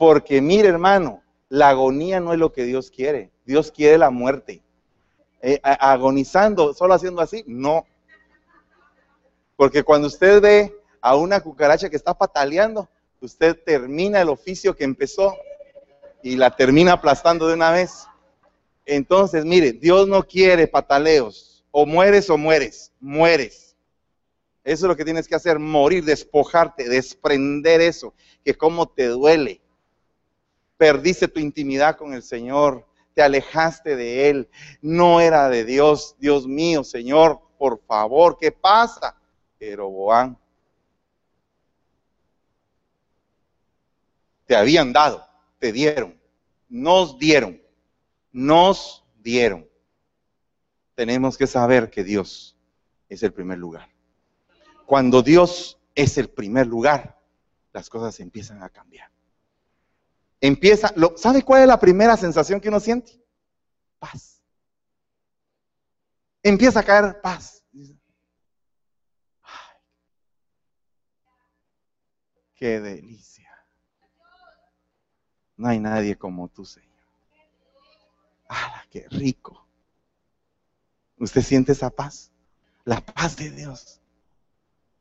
Porque mire hermano, la agonía no es lo que Dios quiere, Dios quiere la muerte. Eh, agonizando, solo haciendo así, no. Porque cuando usted ve a una cucaracha que está pataleando, usted termina el oficio que empezó y la termina aplastando de una vez. Entonces, mire, Dios no quiere pataleos, o mueres o mueres, mueres. Eso es lo que tienes que hacer, morir, despojarte, desprender eso, que como te duele. Perdiste tu intimidad con el Señor, te alejaste de Él, no era de Dios, Dios mío, Señor, por favor, ¿qué pasa? Jeroboam. Te habían dado, te dieron, nos dieron, nos dieron tenemos que saber que Dios es el primer lugar. Cuando Dios es el primer lugar, las cosas empiezan a cambiar. Empieza, lo, ¿sabe cuál es la primera sensación que uno siente? Paz. Empieza a caer paz. qué delicia. No hay nadie como tú, Señor. ¡Ah, qué rico! ¿Usted siente esa paz? La paz de Dios.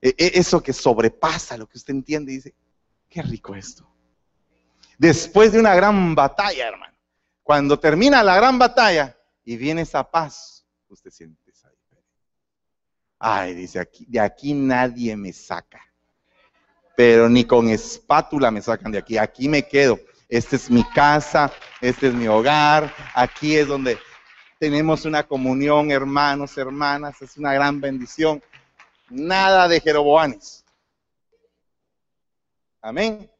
E, e, eso que sobrepasa lo que usted entiende y dice, qué rico esto. Después de una gran batalla, hermano. Cuando termina la gran batalla y viene esa paz, usted siente esa. Ay, dice aquí, de aquí nadie me saca. Pero ni con espátula me sacan de aquí. Aquí me quedo. Esta es mi casa, este es mi hogar. Aquí es donde tenemos una comunión, hermanos, hermanas. Es una gran bendición. Nada de Jeroboanes. Amén.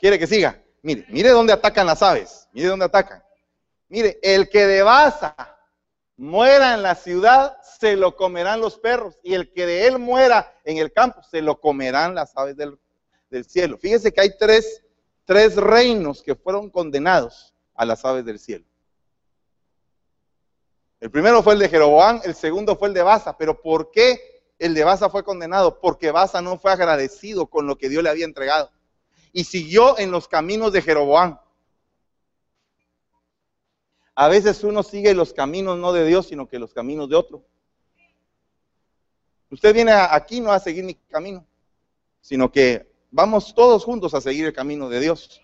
¿Quiere que siga? Mire, mire dónde atacan las aves. Mire dónde atacan. Mire, el que de Baza muera en la ciudad, se lo comerán los perros. Y el que de él muera en el campo, se lo comerán las aves del, cielo. Fíjese que hay tres, tres reinos que fueron condenados a las aves del cielo. El primero fue el de Jeroboam, el segundo fue el de Baza. Pero ¿por qué el de Baza fue condenado? Porque Baza no fue agradecido con lo que Dios le había entregado. Y siguió en los caminos de Jeroboam. A veces uno sigue los caminos no de Dios, sino que los caminos de otro. Usted viene aquí no a seguir mi camino, sino que vamos todos juntos a seguir el camino de Dios.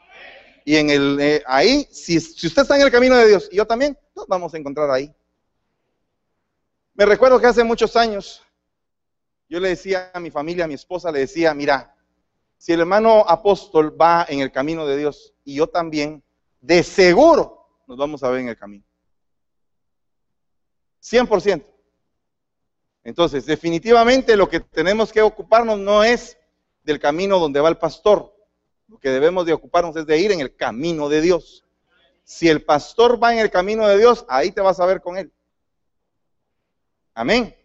Y en el eh, ahí, si, si usted está en el camino de Dios y yo también, nos vamos a encontrar ahí. Me recuerdo que hace muchos años yo le decía a mi familia, a mi esposa, le decía, mira, si el hermano apóstol va en el camino de Dios y yo también, de seguro nos vamos a ver en el camino. 100%. Entonces, definitivamente lo que tenemos que ocuparnos no es del camino donde va el pastor. Lo que debemos de ocuparnos es de ir en el camino de Dios. Si el pastor va en el camino de Dios, ahí te vas a ver con él. Amén.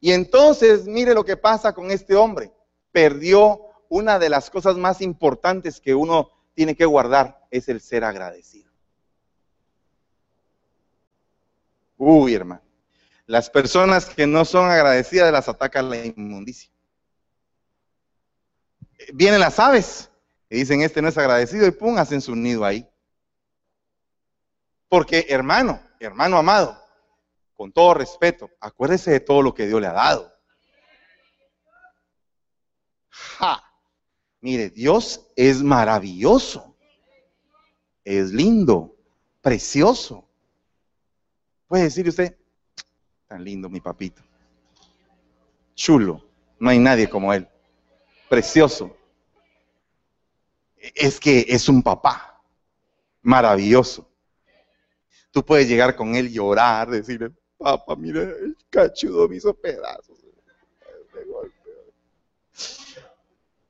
Y entonces, mire lo que pasa con este hombre. Perdió una de las cosas más importantes que uno tiene que guardar, es el ser agradecido. Uy, hermano. Las personas que no son agradecidas las ataca la inmundicia. Vienen las aves y dicen, este no es agradecido y pum, hacen su nido ahí. Porque hermano, hermano amado, con todo respeto, acuérdese de todo lo que Dios le ha dado. Ja. Mire, Dios es maravilloso, es lindo, precioso. Puede decir usted, tan lindo mi papito, chulo, no hay nadie como él, precioso. Es que es un papá maravilloso. Tú puedes llegar con él, llorar, decirle, Papá, mira, el cachudo me hizo pedazos.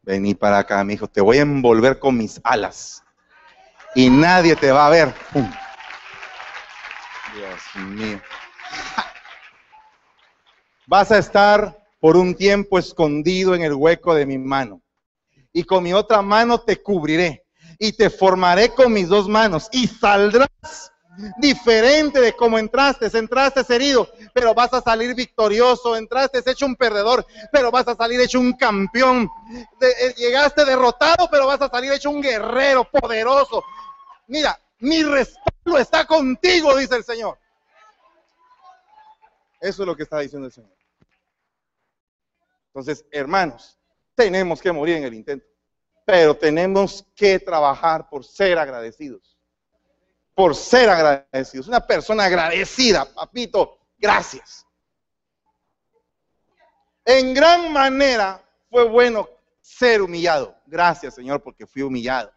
Vení para acá, mi hijo, te voy a envolver con mis alas. Y nadie te va a ver. Dios mío. Vas a estar por un tiempo escondido en el hueco de mi mano. Y con mi otra mano te cubriré. Y te formaré con mis dos manos. Y saldrás diferente de cómo entraste. Entraste herido, pero vas a salir victorioso. Entraste hecho un perdedor, pero vas a salir hecho un campeón. Eh, llegaste derrotado, pero vas a salir hecho un guerrero poderoso. Mira, mi respaldo está contigo, dice el Señor. Eso es lo que está diciendo el Señor. Entonces, hermanos, tenemos que morir en el intento, pero tenemos que trabajar por ser agradecidos por ser agradecidos. Una persona agradecida, papito, gracias. En gran manera fue bueno ser humillado. Gracias, Señor, porque fui humillado.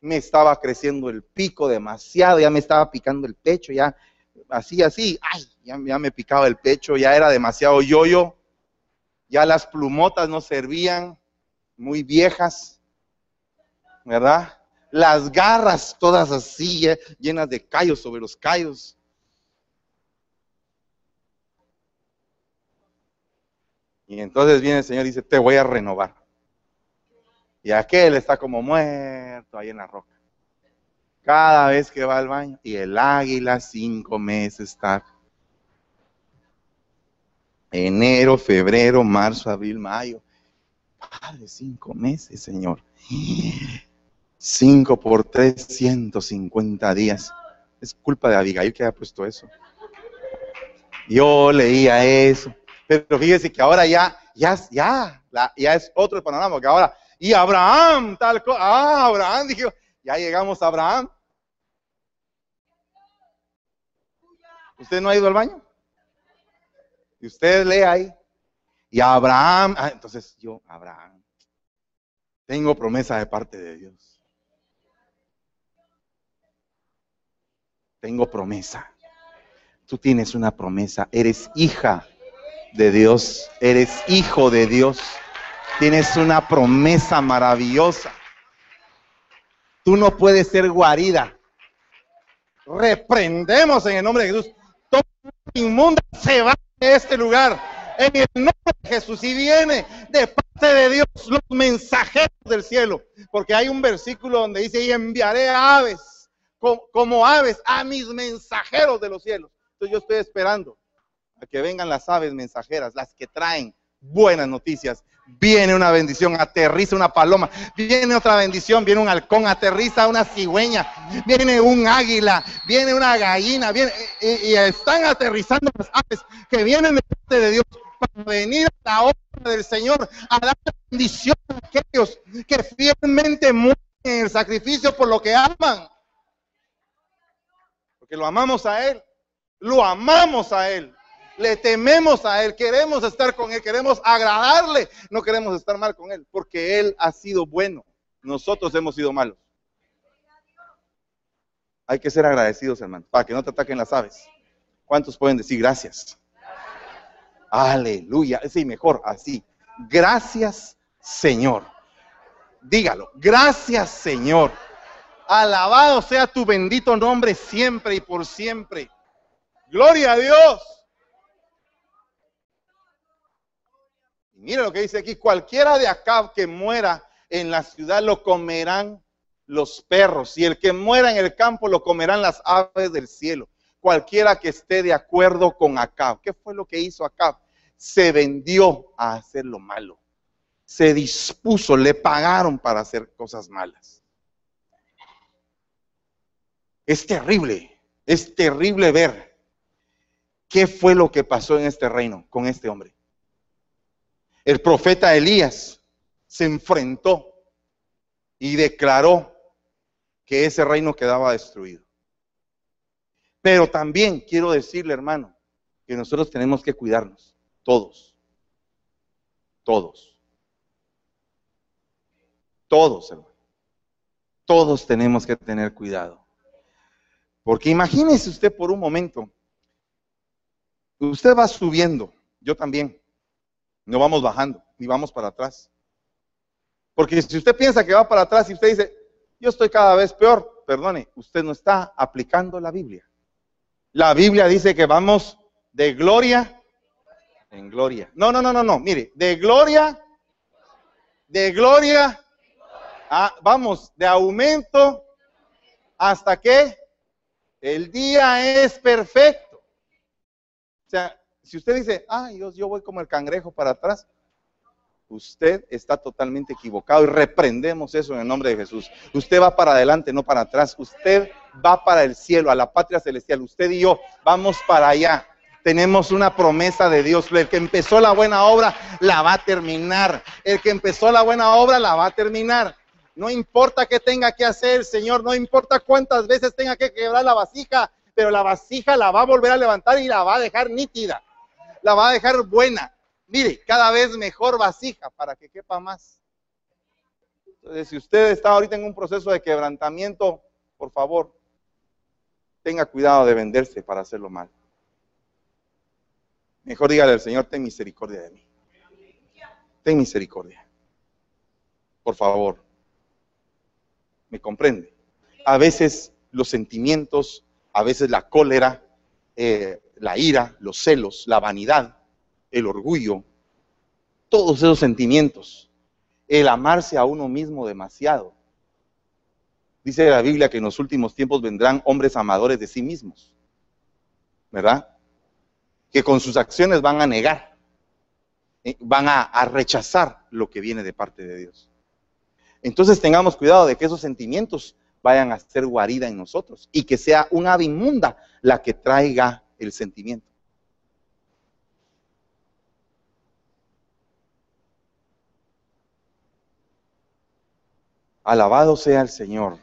Me estaba creciendo el pico demasiado, ya me estaba picando el pecho, ya así, así, ay, ya, ya me picaba el pecho, ya era demasiado yoyo, ya las plumotas no servían, muy viejas, ¿verdad? Las garras todas así, eh, llenas de callos sobre los callos. Y entonces viene el Señor y dice, te voy a renovar. Y aquel está como muerto ahí en la roca. Cada vez que va al baño. Y el águila cinco meses está. Enero, febrero, marzo, abril, mayo. Padre, cinco meses, Señor. Cinco por tres, ciento cincuenta días. Es culpa de Abigail que haya puesto eso. Yo leía eso. Pero fíjese que ahora ya, ya, ya, ya es otro panorama, porque ahora, y Abraham, tal cosa, ah, Abraham, dijo, ya llegamos a Abraham. ¿Usted no ha ido al baño? Y usted lee ahí. Y Abraham, ah, entonces yo, Abraham, tengo promesa de parte de Dios. Tengo promesa. Tú tienes una promesa. Eres hija de Dios. Eres hijo de Dios. Tienes una promesa maravillosa. Tú no puedes ser guarida. Reprendemos en el nombre de Jesús. Todo inmunda se va de este lugar. En el nombre de Jesús. Y viene de parte de Dios los mensajeros del cielo. Porque hay un versículo donde dice, y enviaré aves como aves a mis mensajeros de los cielos. Entonces yo estoy esperando a que vengan las aves mensajeras, las que traen buenas noticias. Viene una bendición, aterriza una paloma, viene otra bendición, viene un halcón, aterriza una cigüeña, viene un águila, viene una gallina, viene, y, están aterrizando las aves que vienen de parte de Dios para venir a la obra del Señor, a dar bendición a aquellos que fielmente mueren en el sacrificio por lo que aman. Lo amamos a Él, lo amamos a Él le tememos a Él, queremos estar con Él, queremos agradarle, no queremos estar mal con Él, porque Él ha sido bueno, nosotros hemos sido malos. Hay que ser agradecidos, hermano, para que no te ataquen las aves. ¿Cuántos pueden decir gracias? Aleluya. Sí, mejor así. Gracias, Señor. Dígalo. Gracias, Señor. Alabado sea tu bendito nombre siempre y por siempre. Gloria a Dios. Mira lo que dice aquí, cualquiera de acá que muera en la ciudad lo comerán los perros y el que muera en el campo lo comerán las aves del cielo. Cualquiera que esté de acuerdo con Acab. ¿Qué fue lo que hizo Acab? Se vendió a hacer lo malo. Se dispuso, le pagaron para hacer cosas malas. Es terrible, es terrible ver qué fue lo que pasó en este reino con este hombre el profeta Elías se enfrentó y declaró que ese reino quedaba destruido. Pero también quiero decirle, hermano, que nosotros tenemos que cuidarnos, todos, todos, todos, hermano. Todos tenemos que tener cuidado. Porque imagínese usted por un momento, usted va subiendo, yo también, no vamos bajando, ni vamos para atrás. Porque si usted piensa que va para atrás y usted dice, yo estoy cada vez peor, perdone, usted no está aplicando la Biblia. La Biblia dice que vamos de gloria en gloria. No, no, no, no, no, mire, de gloria, de gloria, vamos, de aumento hasta que el día es perfecto. O sea, si usted dice, ay Dios, yo voy como el cangrejo para atrás, usted está totalmente equivocado y reprendemos eso en el nombre de Jesús. Usted va para adelante, no para atrás. Usted va para el cielo, a la patria celestial. Usted y yo vamos para allá. Tenemos una promesa de Dios. El que empezó la buena obra la va a terminar. El que empezó la buena obra la va a terminar. No importa qué tenga que hacer, Señor. No importa cuántas veces tenga que quebrar la vasija, pero la vasija la va a volver a levantar y la va a dejar nítida la va a dejar buena. Mire, cada vez mejor vasija para que quepa más. Entonces, si usted está ahorita en un proceso de quebrantamiento, por favor, tenga cuidado de venderse para hacerlo mal. Mejor dígale al Señor, ten misericordia de mí. Ten misericordia. Por favor. ¿Me comprende? A veces los sentimientos, a veces la cólera, eh, la ira, los celos, la vanidad, el orgullo, todos esos sentimientos el amarse a uno mismo demasiado. Dice la Biblia que en los últimos tiempos vendrán hombres amadores de sí mismos, ¿verdad? Que con sus acciones van a negar, eh, van a, a rechazar lo que viene de parte de Dios. Entonces tengamos cuidado de que esos sentimientos vayan a ser guarida en nosotros y que sea una ave inmunda la que traiga el sentimiento. Alabado sea el Señor.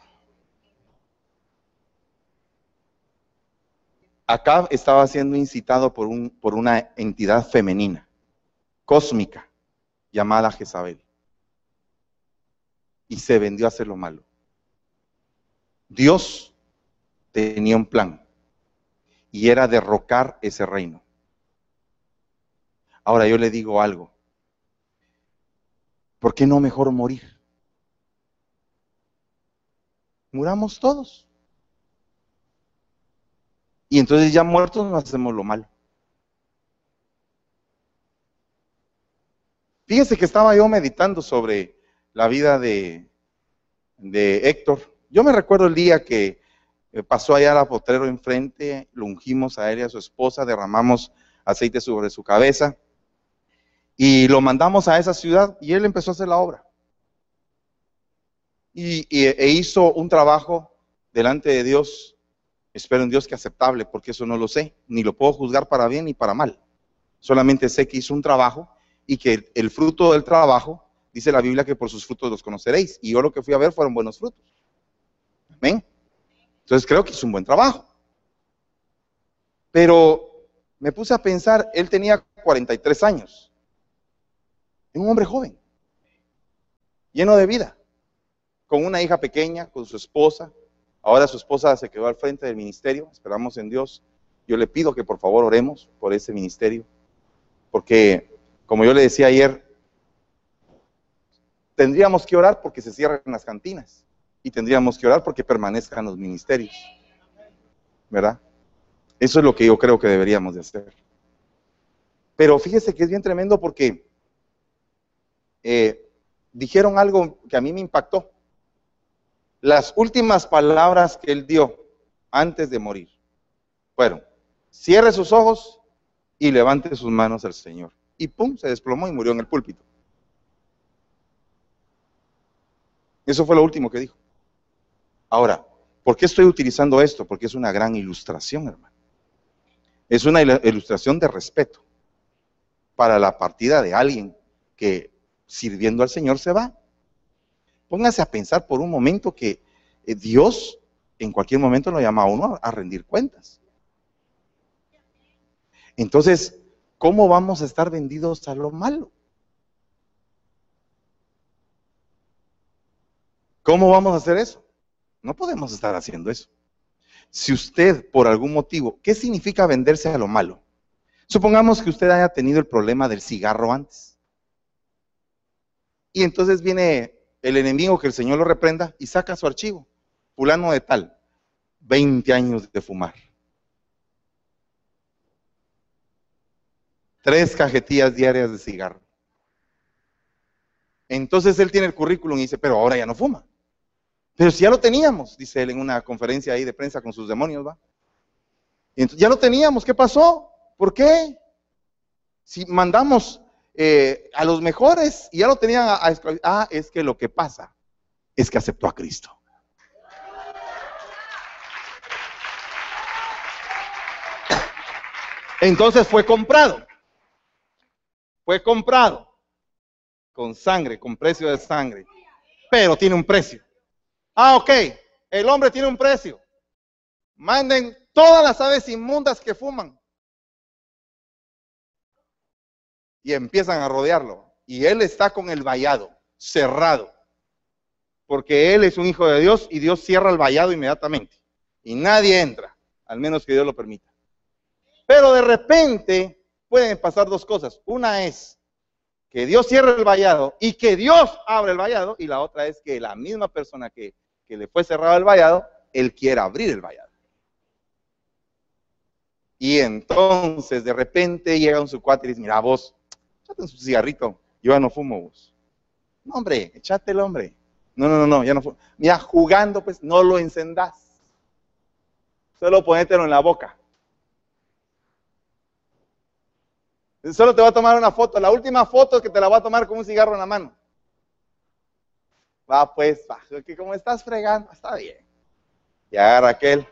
Acá estaba siendo incitado por, un, por una entidad femenina, cósmica, llamada Jezabel. Y se vendió a hacer lo malo. Dios tenía un plan y era derrocar ese reino. Ahora yo le digo algo. ¿Por qué no mejor morir? Muramos todos. Y entonces ya muertos no hacemos lo malo. Fíjense que estaba yo meditando sobre la vida de, de Héctor. Yo me recuerdo el día que eh, pasó allá al potrero enfrente, lo ungimos a él y a su esposa, derramamos aceite sobre su cabeza y lo mandamos a esa ciudad y él empezó a hacer la obra y, e hizo un trabajo delante de Dios, espero en Dios que aceptable, porque eso no lo sé, ni lo puedo juzgar para bien ni para mal. Solamente sé que hizo un trabajo y que el, fruto del trabajo, dice la Biblia que por sus frutos los conoceréis. Y yo lo que fui a ver fueron buenos frutos. Amén. Entonces creo que hizo un buen trabajo. Pero me puse a pensar, él tenía 43 años. Un hombre joven, lleno de vida con una hija pequeña, con su esposa. Ahora su esposa se quedó al frente del ministerio, esperamos en Dios. Yo le pido que por favor oremos por ese ministerio, porque como yo le decía ayer, tendríamos que orar porque se cierren las cantinas y tendríamos que orar porque permanezcan los ministerios. ¿Verdad? Eso es lo que yo creo que deberíamos de hacer. Pero fíjese que es bien tremendo porque eh, dijeron algo que a mí me impactó las últimas palabras que él dio antes de morir fueron, cierre sus ojos y levante sus manos al Señor. Y pum, se desplomó y murió en el púlpito. Eso fue lo último que dijo. Ahora, ¿por qué estoy utilizando esto? Porque es una gran ilustración, hermano. Es una ilustración de respeto para la partida de alguien que sirviendo al Señor se va. Póngase a pensar por un momento que eh, Dios en cualquier momento lo llama a uno a rendir cuentas. Entonces, ¿cómo vamos a estar vendidos a lo malo? ¿Cómo vamos a hacer eso? No podemos estar haciendo eso. Si usted, por algún motivo, ¿qué significa venderse a lo malo? Supongamos que usted haya tenido el problema del cigarro antes. Y entonces viene el enemigo que el Señor lo reprenda y saca su archivo. Fulano de tal, 20 años de fumar. Tres cajetillas diarias de cigarro. Entonces él tiene el currículum y dice, pero ahora ya no fuma. Pero si ya lo teníamos, dice él en una conferencia ahí de prensa con sus demonios, ¿va? Y entonces, ya lo teníamos, ¿qué pasó? ¿Por qué? Si mandamos eh, a los mejores y ya lo tenían a, a, Ah, es que lo que pasa es que aceptó a Cristo. Entonces fue comprado. Fue comprado con sangre, con precio de sangre. Pero tiene un precio. Ah, ok. El hombre tiene un precio. Manden todas las aves inmundas que fuman. y empiezan a rodearlo. Y él está con el vallado, cerrado. Porque él es un hijo de Dios y Dios cierra el vallado inmediatamente. Y nadie entra, al menos que Dios lo permita. Pero de repente pueden pasar dos cosas. Una es que Dios cierre el vallado y que Dios abre el vallado. Y la otra es que la misma persona que, que le fue cerrado el vallado, él quiera abrir el vallado. Y entonces de repente llega un su cuate y dice, mira vos, en su cigarrito, yo ya no fumo vos. No, hombre, echate el hombre. No, no, no, no, ya no fue. Mira, jugando, pues no lo encendás. Solo ponételo en la boca. Solo te va a tomar una foto. La última foto que te la va a tomar con un cigarro en la mano. Va, pues, va. Que como estás fregando, está bien. Y agarra aquel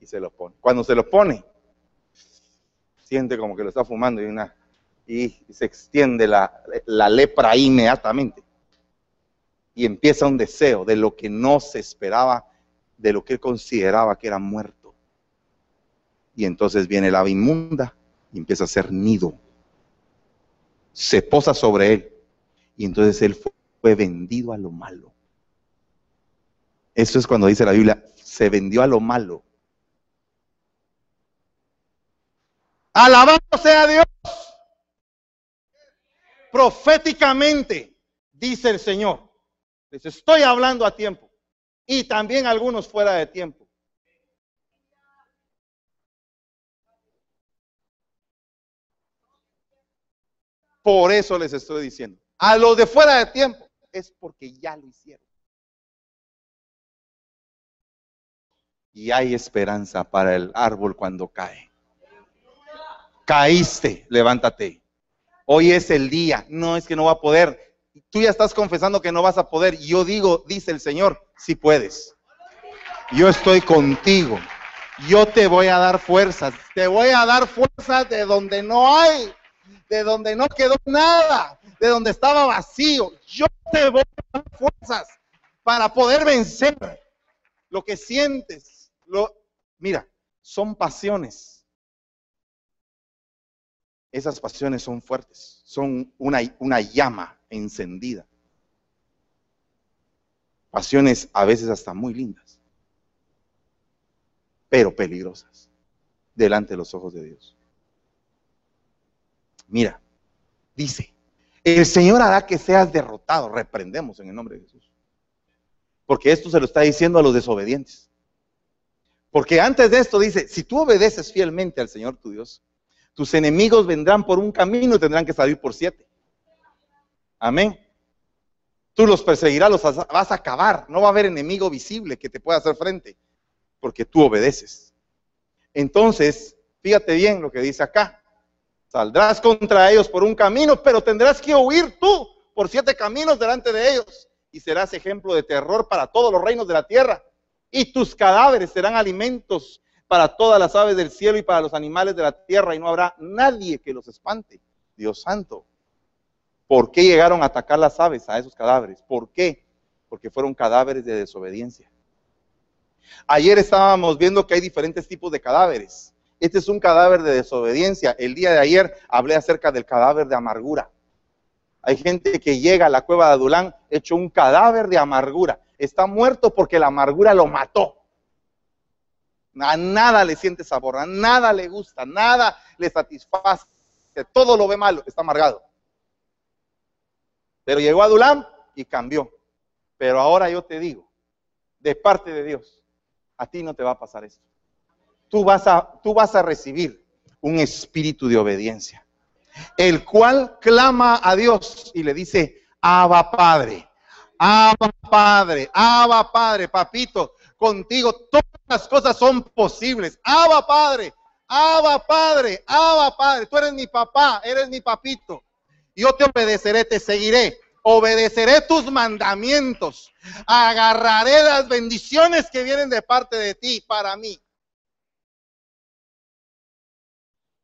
y se lo pone. Cuando se lo pone, siente como que lo está fumando y, una, y se extiende la, la lepra inmediatamente. Y empieza un deseo de lo que no se esperaba, de lo que él consideraba que era muerto. Y entonces viene el ave inmunda y empieza a hacer nido. Se posa sobre él. Y entonces él fue vendido a lo malo. Eso es cuando dice la Biblia, se vendió a lo malo. Alabado sea Dios. Proféticamente, dice el Señor. Les estoy hablando a tiempo. Y también algunos fuera de tiempo. Por eso les estoy diciendo. A los de fuera de tiempo es porque ya lo hicieron. Y hay esperanza para el árbol cuando cae. Caíste, levántate. Hoy es el día. No es que no va a poder. Tú ya estás confesando que no vas a poder. Yo digo, dice el Señor, si puedes. Yo estoy contigo. Yo te voy a dar fuerzas. Te voy a dar fuerzas de donde no hay. De donde no quedó nada. De donde estaba vacío. Yo te voy a dar fuerzas para poder vencer lo que sientes. Mira, son pasiones esas pasiones son fuertes, son una llama encendida. Pasiones a veces hasta muy lindas, pero peligrosas delante de los ojos de Dios. Mira, dice, el Señor hará que seas derrotado, reprendemos en el nombre de Jesús. Porque esto se lo está diciendo a los desobedientes. Porque antes de esto dice, si tú obedeces fielmente al Señor tu Dios, tus enemigos vendrán por un camino y tendrán que salir por siete. Amén. Tú los perseguirás, los vas a acabar. No va a haber enemigo visible que te pueda hacer frente, porque tú obedeces. Entonces, fíjate bien lo que dice acá. Saldrás contra ellos por un camino, pero tendrás que huir tú por siete caminos delante de ellos. Y serás ejemplo de terror para todos los reinos de la tierra. Y tus cadáveres serán alimentos para todas las aves del cielo y para los animales de la tierra, y no habrá nadie que los espante. Dios santo. ¿Por qué llegaron a atacar las aves a esos cadáveres? ¿Por qué? Porque fueron cadáveres de desobediencia. Ayer estábamos viendo que hay diferentes tipos de cadáveres. Este es un cadáver de desobediencia. El día de ayer hablé acerca del cadáver de amargura. Hay gente que llega a la cueva de Adulán hecho un cadáver de amargura. Está muerto porque la amargura lo mató. A nada le siente sabor, a nada le gusta, nada le satisface, todo lo ve malo, está amargado. Pero llegó a Dulam y cambió. Pero ahora yo te digo, de parte de Dios, a ti no te va a pasar esto. Tú vas a, tú vas a recibir un espíritu de obediencia, el cual clama a Dios y le dice, Abba Padre, Abba Padre, Abba Padre, papito, contigo todas las cosas son posibles. Abba Padre, Abba Padre, Abba Padre, tú eres mi papá, eres mi papito. Yo te obedeceré, te seguiré. Obedeceré tus mandamientos. Agarraré las bendiciones que vienen de parte de ti para mí.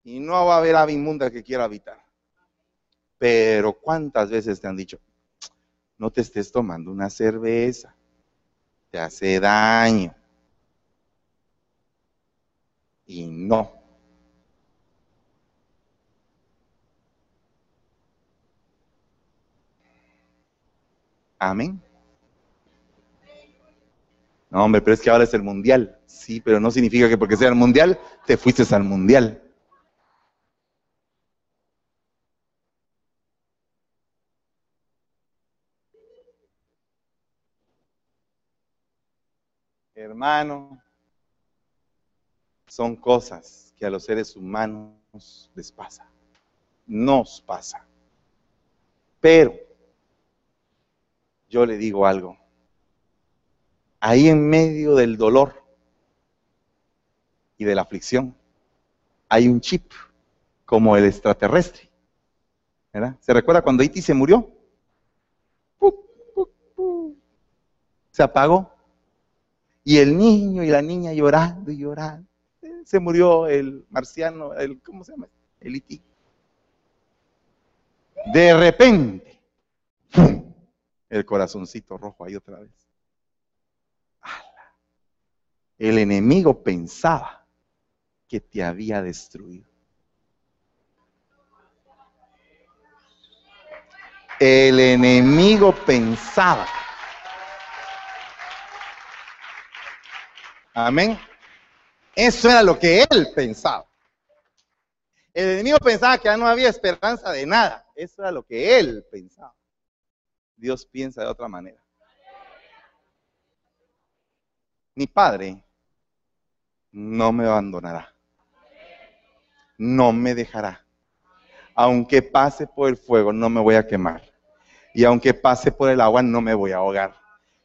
Y no va a haber ave inmunda que quiera habitar. Pero ¿cuántas veces te han dicho, no te estés tomando una cerveza? te hace daño. Y no. Amén. No, hombre, pero es que ahora es el mundial. Sí, pero no significa que porque sea el mundial, te fuiste al mundial. Hermano, son cosas que a los seres humanos les pasa, nos pasa. Pero yo le digo algo. Ahí en medio del dolor y de la aflicción hay un chip como el extraterrestre. ¿Se recuerda cuando Iti se murió? Se apagó. Y el niño y la niña llorando y llorando. Se murió el marciano, el, ¿cómo se llama? El Iti. De repente, el corazoncito rojo ahí otra vez. El enemigo pensaba que te había destruido. El enemigo pensaba. Amén. Eso era lo que él pensaba. El enemigo pensaba que ya no había esperanza de nada. Eso era lo que él pensaba. Dios piensa de otra manera. Mi padre no me abandonará. No me dejará. Aunque pase por el fuego, no me voy a quemar. Y aunque pase por el agua, no me voy a ahogar.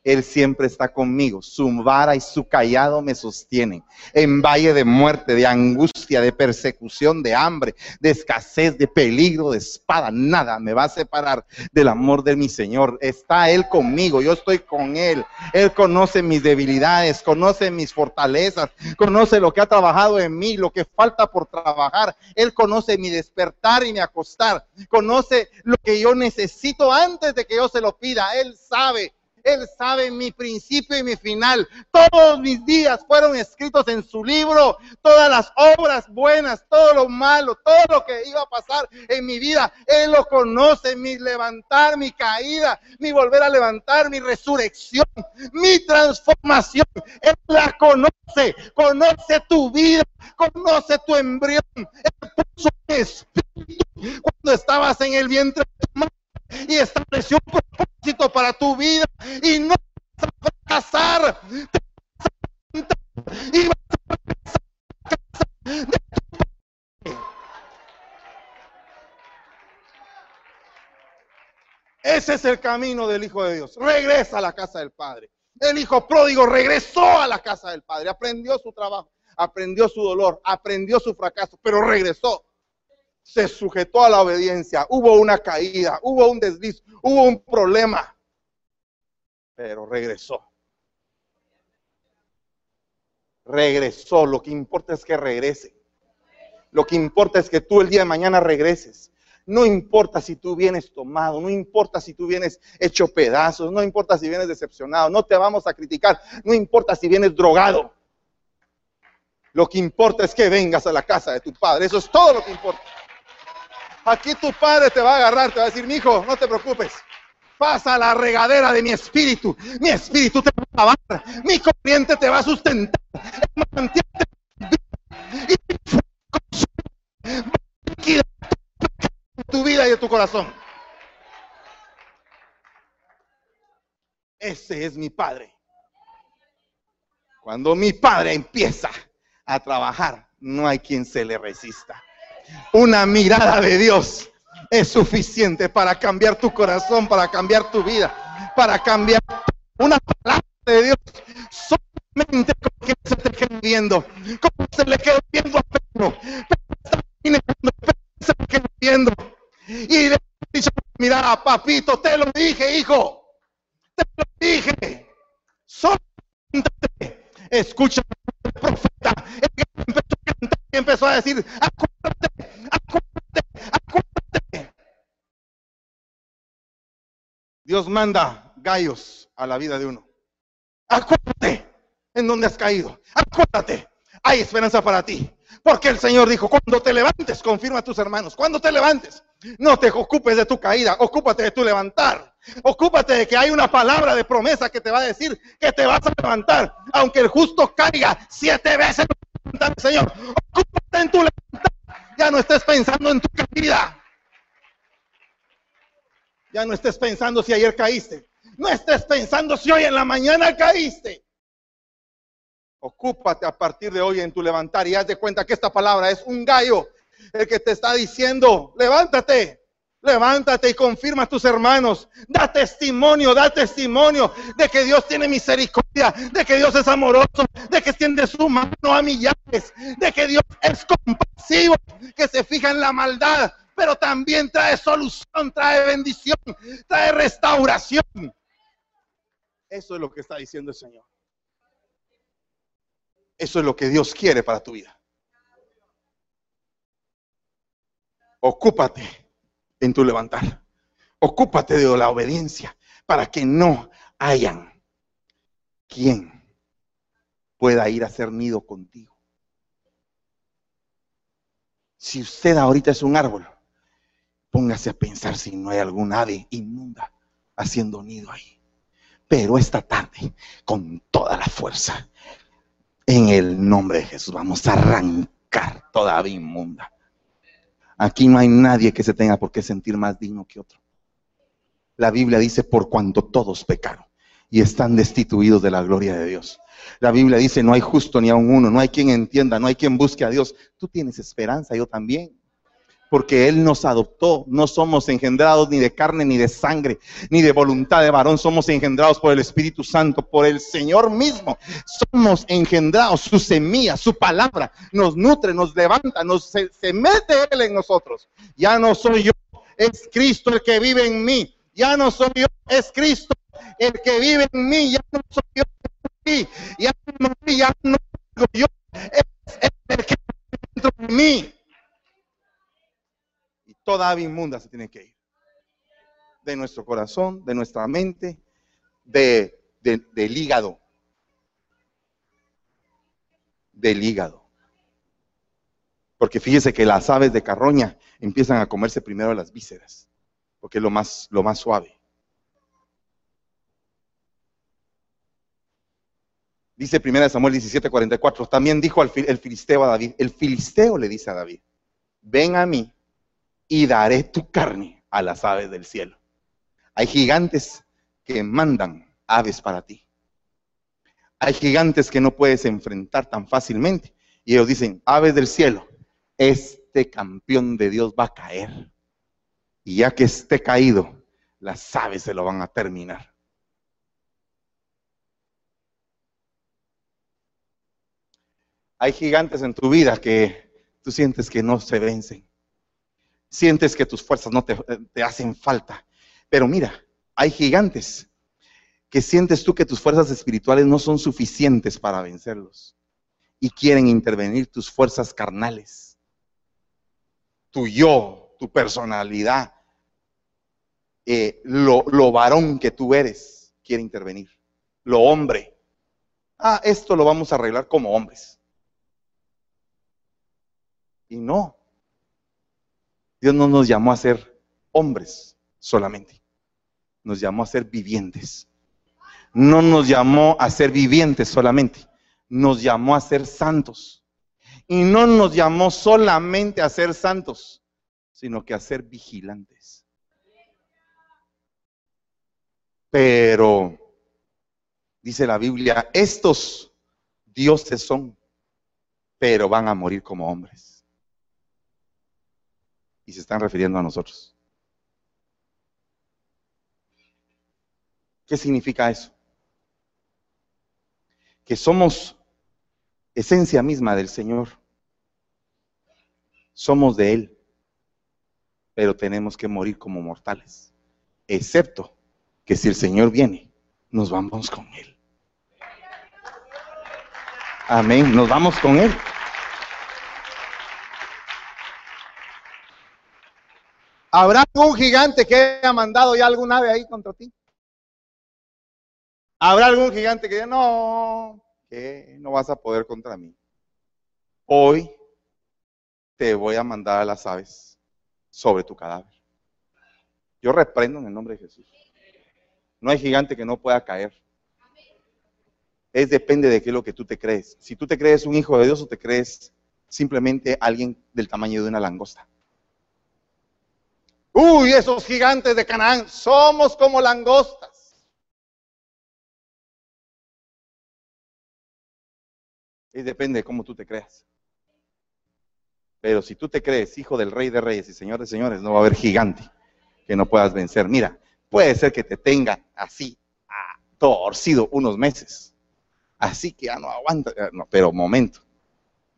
Él siempre está conmigo. Su vara y su callado me sostienen. En valle de muerte, de angustia, de persecución, de hambre, de escasez, de peligro, de espada, nada me va a separar del amor de mi Señor. Está Él conmigo, yo estoy con Él. Él conoce mis debilidades, conoce mis fortalezas, conoce lo que ha trabajado en mí, lo que falta por trabajar. Él conoce mi despertar y mi acostar. Conoce lo que yo necesito antes de que yo se lo pida. Él sabe él sabe mi principio y mi final. Todos mis días fueron escritos en su libro. Todas las obras buenas, todo lo malo, todo lo que iba a pasar en mi vida. Él lo conoce, mi levantar, mi caída, mi volver a levantar, mi resurrección, mi transformación. Él la conoce, conoce tu vida, conoce tu embrión. Él puso espíritu cuando estabas en el vientre de tu madre y estableció un propósito para tu vida y no vas a fracasar. y vas Ese es el camino del Hijo de Dios. Regresa a la casa del Padre. El Hijo pródigo regresó a la casa del Padre, aprendió su trabajo, aprendió su dolor, aprendió su fracaso, pero regresó se sujetó a la obediencia, hubo una caída, hubo un desliz, hubo un problema, pero regresó. Regresó, lo que importa es que regrese. Lo que importa es que tú el día de mañana regreses. No importa si tú vienes tomado, no importa si tú vienes hecho pedazos, no importa si vienes decepcionado, no te vamos a criticar, no importa si vienes drogado. Lo que importa es que vengas a la casa de tu padre, eso es todo lo que importa. Aquí tu padre te va a agarrar, te va a decir, mi hijo, no te preocupes. Pasa la regadera de mi espíritu. Mi espíritu te va a lavar. Mi corriente te va a sustentar. Y tu vida y de tu corazón. Ese es mi padre. Cuando mi padre empieza a trabajar, no hay quien se le resista. Una mirada de Dios es suficiente para cambiar tu corazón, para cambiar tu vida, para cambiar una palabra de Dios. Solamente con que se te quede viendo, como se le quedó viendo a Pedro. Pedro se le quedó viendo. Y le dicho, mira, papito, te lo dije, hijo. Te lo dije. Solamente escucha profeta. El empezó empezó a decir, Dios manda gallos a la vida de uno. Acuérdate en donde has caído. Acuérdate, hay esperanza para ti. Porque el Señor dijo, cuando te levantes, confirma a tus hermanos, cuando te levantes, no te ocupes de tu caída, ocúpate de tu levantar. Ocúpate de que hay una palabra de promesa que te va a decir que te vas a levantar, aunque el justo caiga siete veces. Señor, ocúpate en tu levantar. Ya no estés pensando en tu caída. Ya no estés pensando si ayer caíste. No estés pensando si hoy en la mañana caíste. Ocúpate a partir de hoy en tu levantar y haz de cuenta que esta palabra es un gallo, el que te está diciendo, levántate, Levántate y confirma a tus hermanos. Da testimonio, da testimonio de que Dios tiene misericordia, de que Dios es amoroso, de que extiende su mano a millares, de que Dios es compasivo, que se fija en la maldad, pero también trae solución, trae bendición, trae restauración. Eso es lo que está diciendo el Señor. Eso es lo que Dios quiere para tu vida. Ocúpate en tu levantar. Ocúpate de la obediencia para que no hayan quien pueda ir a hacer nido contigo. Si usted ahorita es un árbol, póngase a pensar si no hay algún ave inmunda haciendo nido ahí. Pero esta tarde, con toda la fuerza, en el nombre de Jesús, vamos a arrancar toda ave inmunda Aquí no hay nadie que se tenga por qué sentir más digno que otro. La Biblia dice, por cuanto todos pecaron y están destituidos de la gloria de Dios. La Biblia dice, no hay justo ni aun uno, no hay quien entienda, no hay quien busque a Dios. Tú tienes esperanza, yo también porque Él nos adoptó. No somos engendrados ni de carne, ni de sangre, ni de voluntad de varón. Somos engendrados por el Espíritu Santo, por el Señor mismo. Somos engendrados, su semilla, su palabra nos nutre, nos levanta, nos se, mete Él en nosotros. Ya no soy yo, es Cristo el que vive en mí. Ya no soy yo, es Cristo el que vive en mí. Ya no soy yo, es Ya no, ya no soy yo, es el que vive dentro de mí toda ave inmunda se tiene que ir. De nuestro corazón, de nuestra mente, de, del hígado. Del hígado. Porque fíjese que las aves de carroña empiezan a comerse primero las vísceras, porque es lo más, lo más suave. Dice 1 Samuel 17:44, también dijo el filisteo a David, el filisteo le dice a David, ven a mí y daré tu carne a las aves del cielo. Hay gigantes que mandan aves para ti. Hay gigantes que no puedes enfrentar tan fácilmente. Y ellos dicen, aves del cielo, este campeón de Dios va a caer. Y ya que esté caído, las aves se lo van a terminar. Hay gigantes en tu vida que tú sientes que no se vencen sientes que tus fuerzas no te, hacen falta. Pero mira, hay gigantes que sientes tú que tus fuerzas espirituales no son suficientes para vencerlos y quieren intervenir tus fuerzas carnales, tu yo, tu personalidad, eh, lo, lo varón que tú eres quiere intervenir, lo hombre. Ah, esto lo vamos a arreglar como hombres. Y no, Dios no nos llamó a ser hombres solamente, nos llamó a ser vivientes. No nos llamó a ser vivientes solamente, nos llamó a ser santos. Y no nos llamó solamente a ser santos, sino que a ser vigilantes. Pero, dice la Biblia, estos dioses son, pero van a morir como hombres y se están refiriendo a nosotros. ¿Qué significa eso? Que somos esencia misma del Señor. Somos de Él, pero tenemos que morir como mortales, excepto que si el Señor viene, nos vamos con Él. Amén, nos vamos con Él. ¿Habrá algún gigante que haya mandado ya algún ave ahí contra ti? ¿Habrá algún gigante que diga, no, que no vas a poder contra mí? Hoy te voy a mandar a las aves sobre tu cadáver. Yo reprendo en el nombre de Jesús. No hay gigante que no pueda caer. Es depende de qué es lo que tú te crees. Si tú te crees un hijo de Dios o te crees simplemente alguien del tamaño de una langosta. Uy, esos gigantes de Canaán, somos como langostas. Y depende de cómo tú te creas. Pero si tú te crees hijo del rey de reyes y señor de señores, no va a haber gigante que no puedas vencer. Mira, puede ser que te tenga así, ah, torcido unos meses. Así que ya no aguanta. No, pero momento.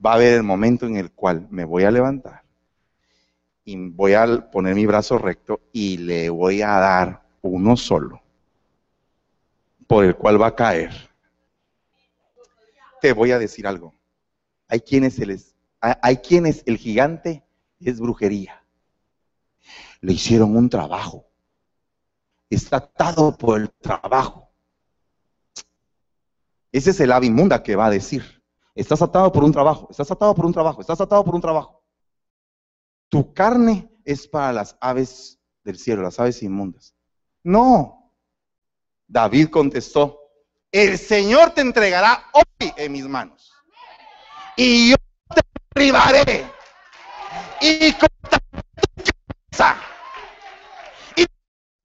Va a haber el momento en el cual me voy a levantar y voy a poner mi brazo recto y le voy a dar uno solo por el cual va a caer. Te voy a decir algo. Hay quienes, el, hay quienes el gigante es brujería. Le hicieron un trabajo. Está atado por el trabajo. Ese es el ave inmunda que va a decir. Estás atado por un trabajo, estás atado por un trabajo, estás atado por un trabajo. Tu carne es para las aves del cielo, las aves inmundas. No. David contestó, el Señor te entregará hoy en mis manos. Y yo te derribaré y cortaré tu cabeza. Y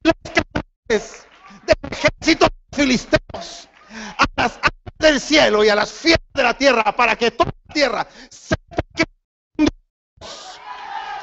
los cabezas del ejército filisteos a las aves del cielo y a las fieras de la tierra para que toda la tierra sepa que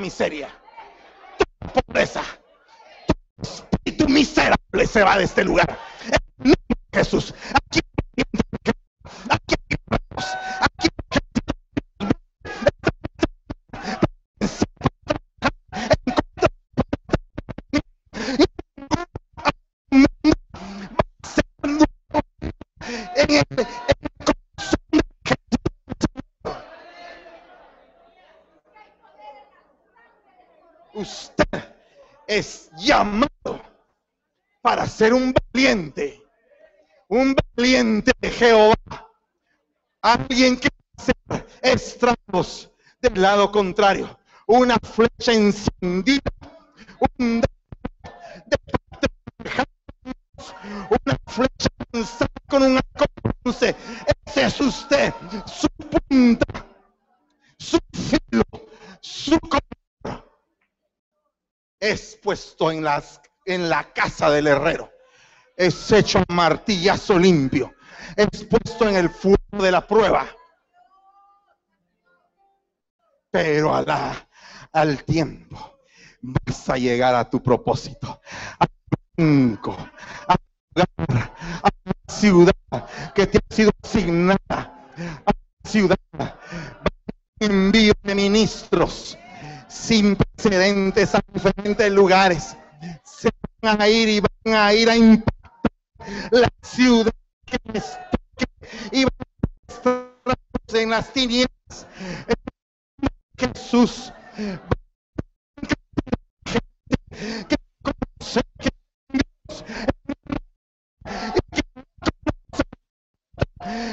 miseria, toda pobreza miserable se va de este lugar. Jesús. Aquí, aquí, ser un valiente, un valiente de Jehová, alguien que va a estragos del lado contrario, una flecha encendida, un de una flecha lanzada con un arco ese es usted, su punta, su filo, su color es puesto en las en la casa del herrero. Es hecho martillazo limpio. Es puesto en el fuego de la prueba. Pero a la, al tiempo vas a llegar a tu propósito. A tu a, lugar, a ciudad que te ha sido asignada. A la ciudad. Envío de ministros sin precedentes a diferentes lugares se van a ir y van a ir a impactar la ciudad que les y van a estar en las tinieblas. Jesús. Que conoce que Dios.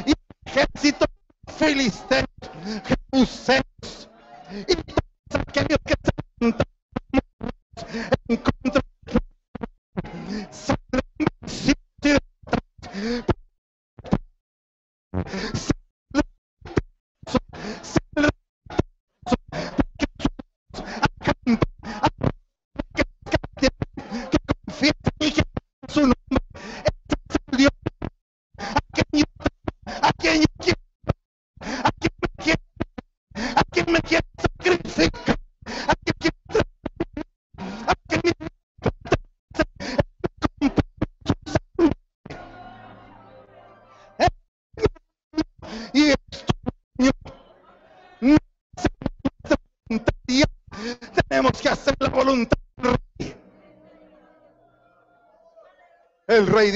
Y ejército filisteo jebuseos. Y todos aquellos que se en contra y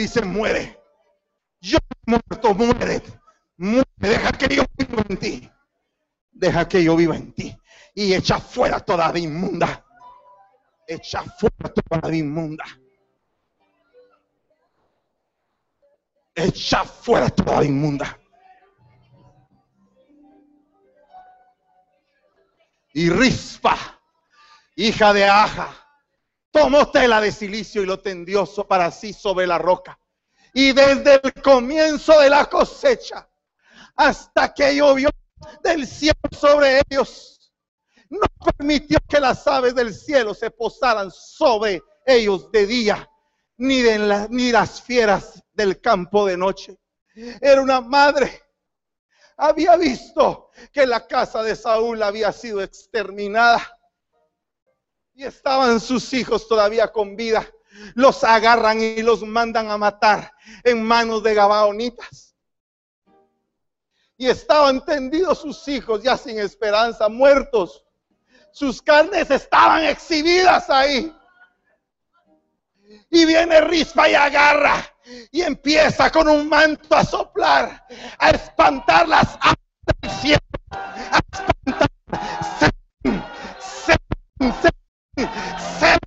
dice, muere. Yo muerto, muere. muere. Deja que yo viva en ti. Deja que yo viva en ti. Y echa fuera toda inmunda. Echa fuera toda la inmunda. echa fuera toda inmunda. Y Rispa, hija de Aja, tomó tela de silicio y lo tendió para sí sobre la roca. Y desde el comienzo de la cosecha hasta que llovió del cielo sobre ellos, no permitió que las aves del cielo se posaran sobre ellos de día, ni, de ni las fieras del campo de noche. Era una madre. Había visto que la casa de Saúl había sido exterminada y estaban sus hijos todavía con vida. Los agarran y los mandan a matar en manos de gabaonitas. Y estaban tendidos sus hijos ya sin esperanza, muertos. Sus carnes estaban exhibidas ahí. Y viene Rispa y agarra y empieza con un manto a soplar, a espantar las aves del cielo, a espantar. Espirituales.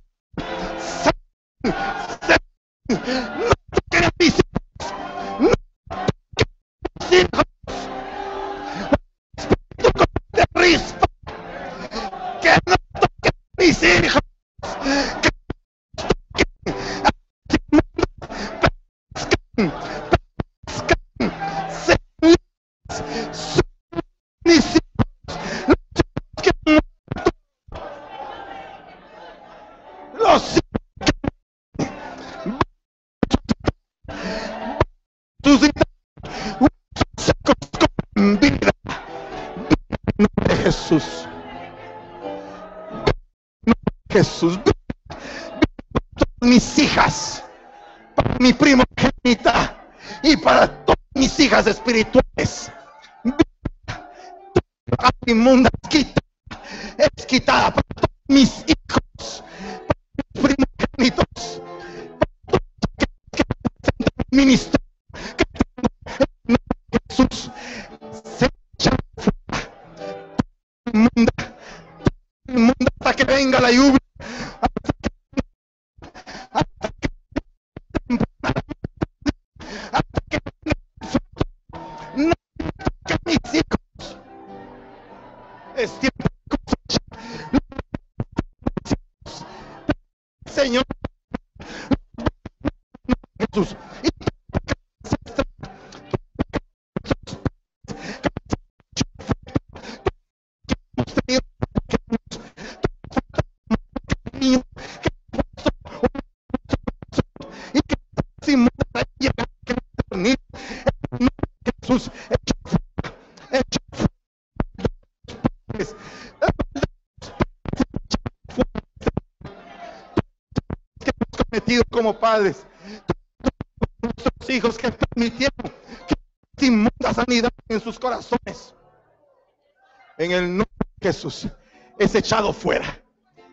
Echado fuera.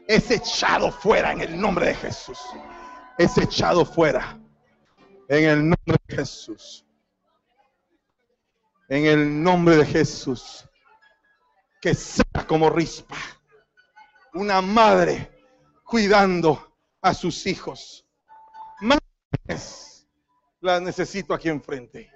Es echado fuera en el nombre de Jesús. Es echado fuera en el nombre de Jesús. En el nombre de Jesús. Que sea como rispa. Una madre cuidando a sus hijos más las necesito aquí enfrente.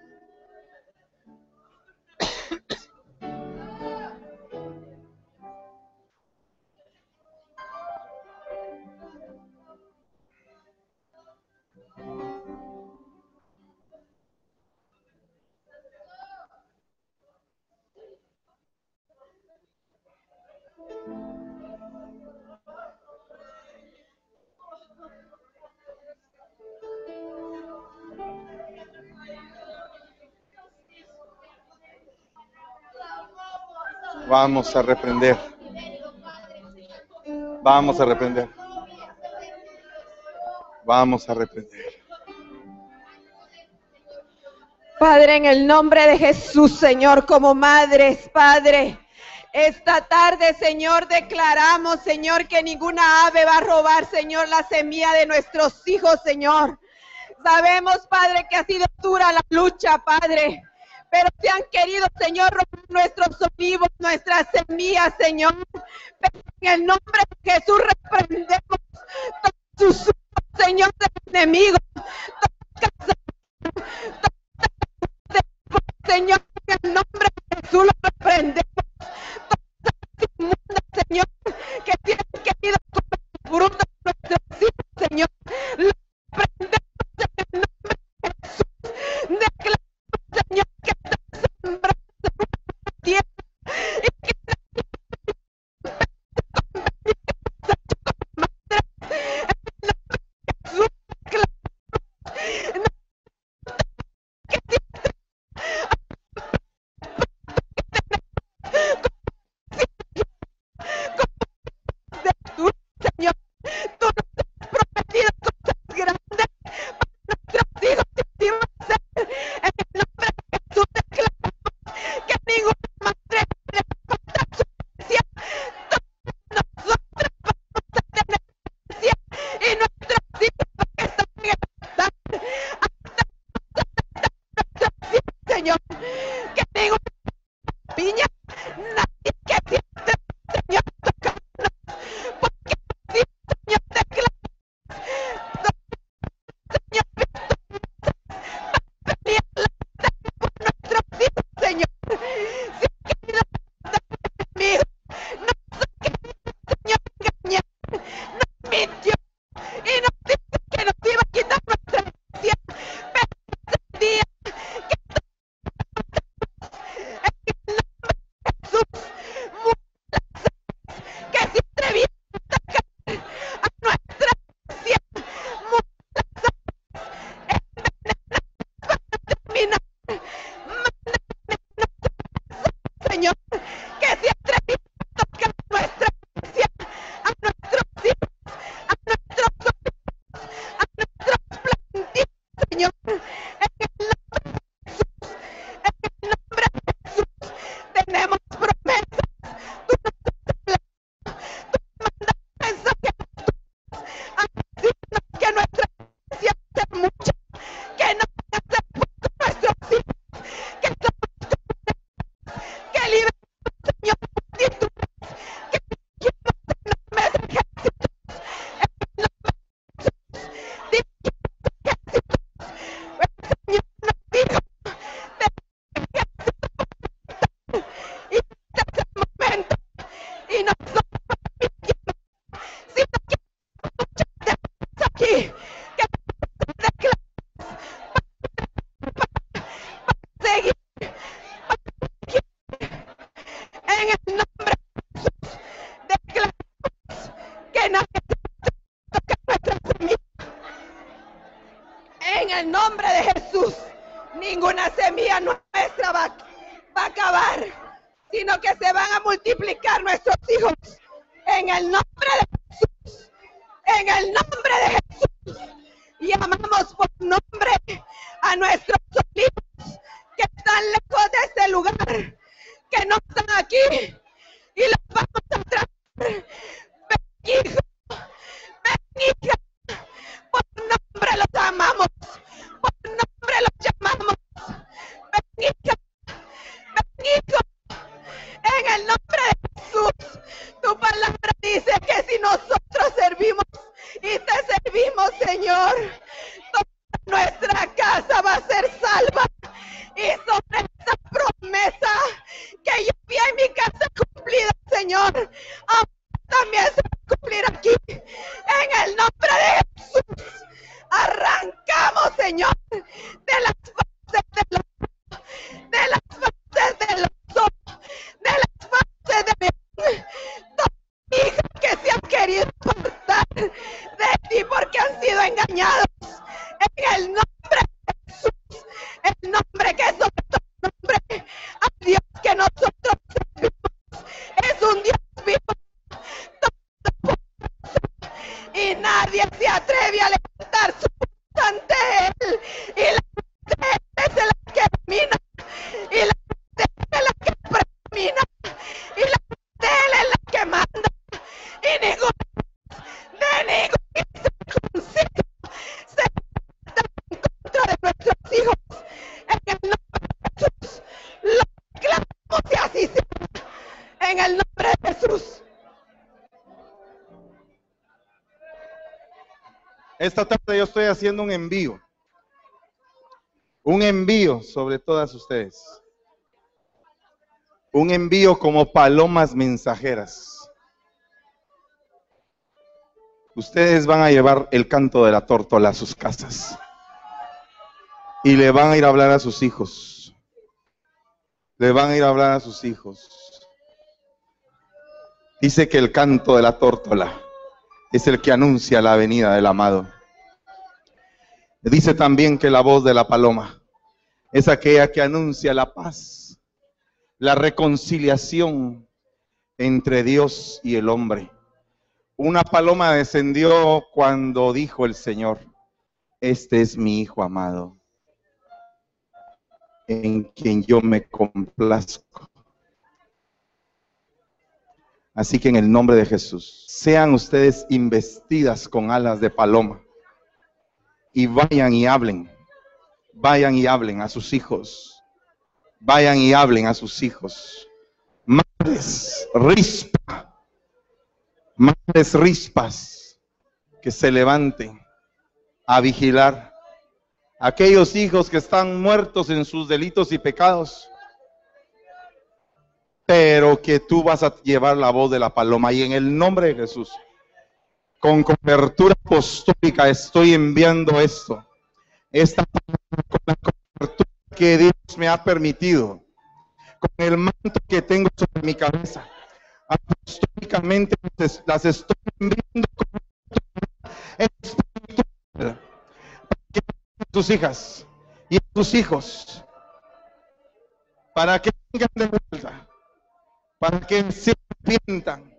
Vamos a reprender. Vamos a reprender. Vamos a reprender. Padre, en el nombre de Jesús, Señor, como madres, Padre. Esta tarde, Señor, declaramos, Señor, que ninguna ave va a robar, Señor, la semilla de nuestros hijos, Señor. Sabemos, Padre, que ha sido dura la lucha, Padre pero se han querido, Señor, robar nuestros olivos, nuestras semillas, Señor. Pero en el nombre de Jesús reprendemos todos sus Señor, del enemigo. Señor, en el nombre de Jesús lo reprendemos. Señor, que tienes querido tu bruto ustedes. Un envío como palomas mensajeras. Ustedes van a llevar el canto de la tórtola a sus casas. Y le van a ir a hablar a sus hijos. Le van a ir a hablar a sus hijos. Dice que el canto de la tórtola es el que anuncia la venida del amado. Dice también que la voz de la paloma es aquella que anuncia la paz, la reconciliación entre Dios y el hombre. Una paloma descendió cuando dijo el Señor, este es mi Hijo amado, en quien yo me complazco. Así que en el nombre de Jesús, sean ustedes investidas con alas de paloma y vayan y hablen, vayan y hablen a sus hijos, vayan y hablen a sus hijos. Madres, rispa, madres rispas, que se levanten a vigilar. Aquellos hijos que están muertos en sus delitos y pecados, pero que tú vas a llevar la voz de la paloma. Y en el nombre de Jesús, con cobertura apostólica, estoy enviando esto. Esta que Dios me ha permitido, con el manto que tengo sobre mi cabeza. Apostólicamente las- estoy enviando con espiritual que tus hijas y tus hijos para que vengan de vuelta para que se arrepientan,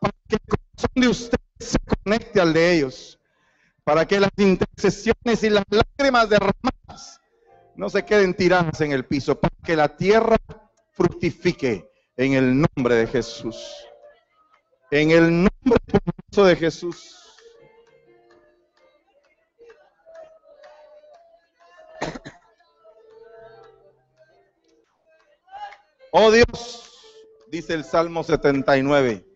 para que el corazón de ustedes se conecte al de ellos, para que las intercesiones y las lágrimas derramadas no se queden tiradas en el piso, para que la tierra fructifique en el nombre de Jesús. En el nombre de Jesús. Oh Dios, dice el Salmo 79,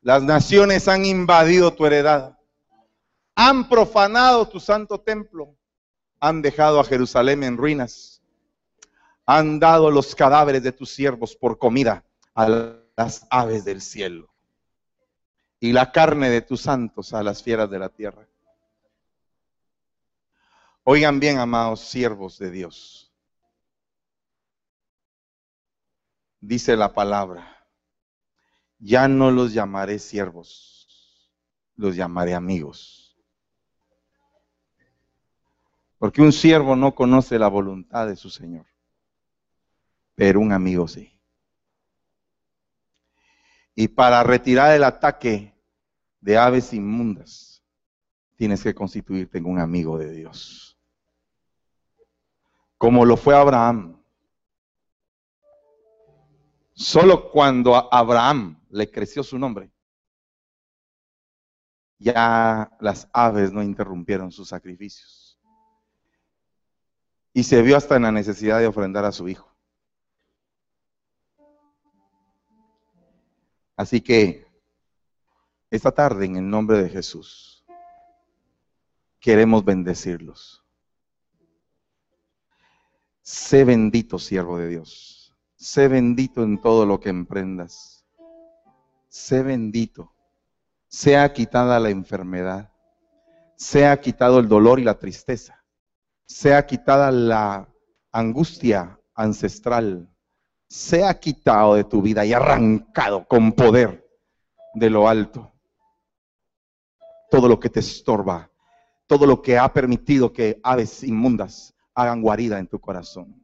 las naciones han invadido tu heredad, han profanado tu santo templo, han dejado a Jerusalén en ruinas, han dado los cadáveres de tus siervos por comida a las aves del cielo y la carne de tus santos a las fieras de la tierra. Oigan bien, amados siervos de Dios. dice la palabra, ya no los llamaré siervos, los llamaré amigos. Porque un siervo no conoce la voluntad de su Señor, pero un amigo sí. Y para retirar el ataque de aves inmundas, tienes que constituirte en un amigo de Dios. Como lo fue Abraham. Solo cuando a Abraham le creció su nombre, ya las aves no interrumpieron sus sacrificios. Y se vio hasta en la necesidad de ofrendar a su hijo. Así que esta tarde, en el nombre de Jesús, queremos bendecirlos. Sé bendito, siervo de Dios. Sé bendito en todo lo que emprendas. Sé bendito. Sea quitada la enfermedad. Sea quitado el dolor y la tristeza. Sea quitada la angustia ancestral sea quitado de tu vida y arrancado con poder de lo alto. Todo lo que te estorba, todo lo que ha permitido que aves inmundas hagan guarida en tu corazón.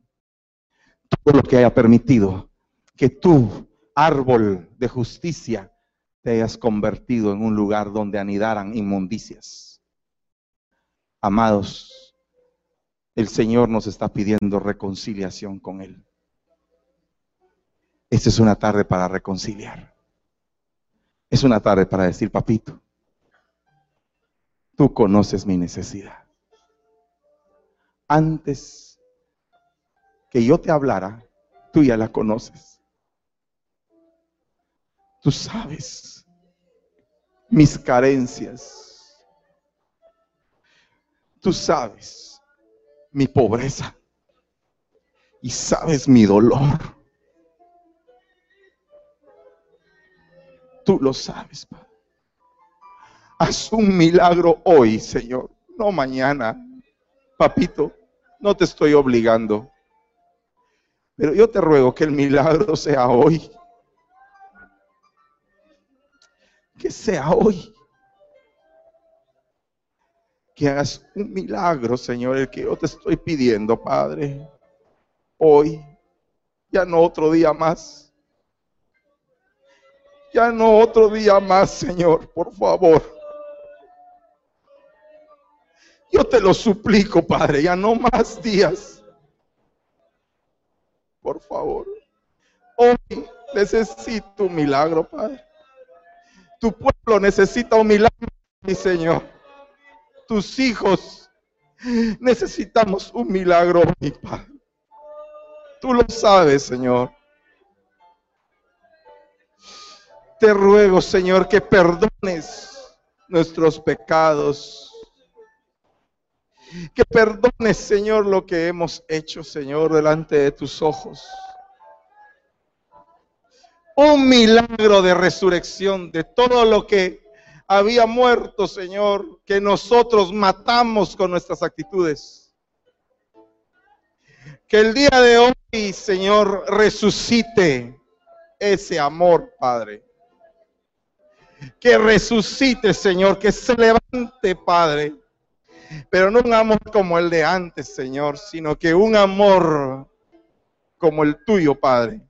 Todo lo que haya permitido que tú, árbol de justicia, te hayas convertido en un lugar donde anidaran inmundicias. Amados, el Señor nos está pidiendo reconciliación con Él. Esta es una tarde para reconciliar. Es una tarde para decir, papito, tú conoces mi necesidad. Antes que yo te hablara, tú ya la conoces. Tú sabes mis carencias. Tú sabes mi pobreza. Y sabes mi dolor. Tú lo sabes, Padre. Haz un milagro hoy, Señor, no mañana. Papito, no te estoy obligando. Pero yo te ruego que el milagro sea hoy. Que sea hoy. Que hagas un milagro, Señor, el que yo te estoy pidiendo, Padre. Hoy, ya no otro día más. Ya no otro día más, Señor, por favor. Yo te lo suplico, Padre, ya no más días. Por favor. Hoy necesito un milagro, Padre. Tu pueblo necesita un milagro, mi Señor. Tus hijos necesitamos un milagro, mi Padre. Tú lo sabes, Señor. Te ruego, Señor, que perdones nuestros pecados. Que perdones, Señor, lo que hemos hecho, Señor, delante de tus ojos. Un milagro de resurrección de todo lo que había muerto, Señor, que nosotros matamos con nuestras actitudes. Que el día de hoy, Señor, resucite ese amor, Padre que resucite, Señor, que se levante, Padre. Pero no un amor como el de antes, Señor, sino que un amor como el tuyo, Padre.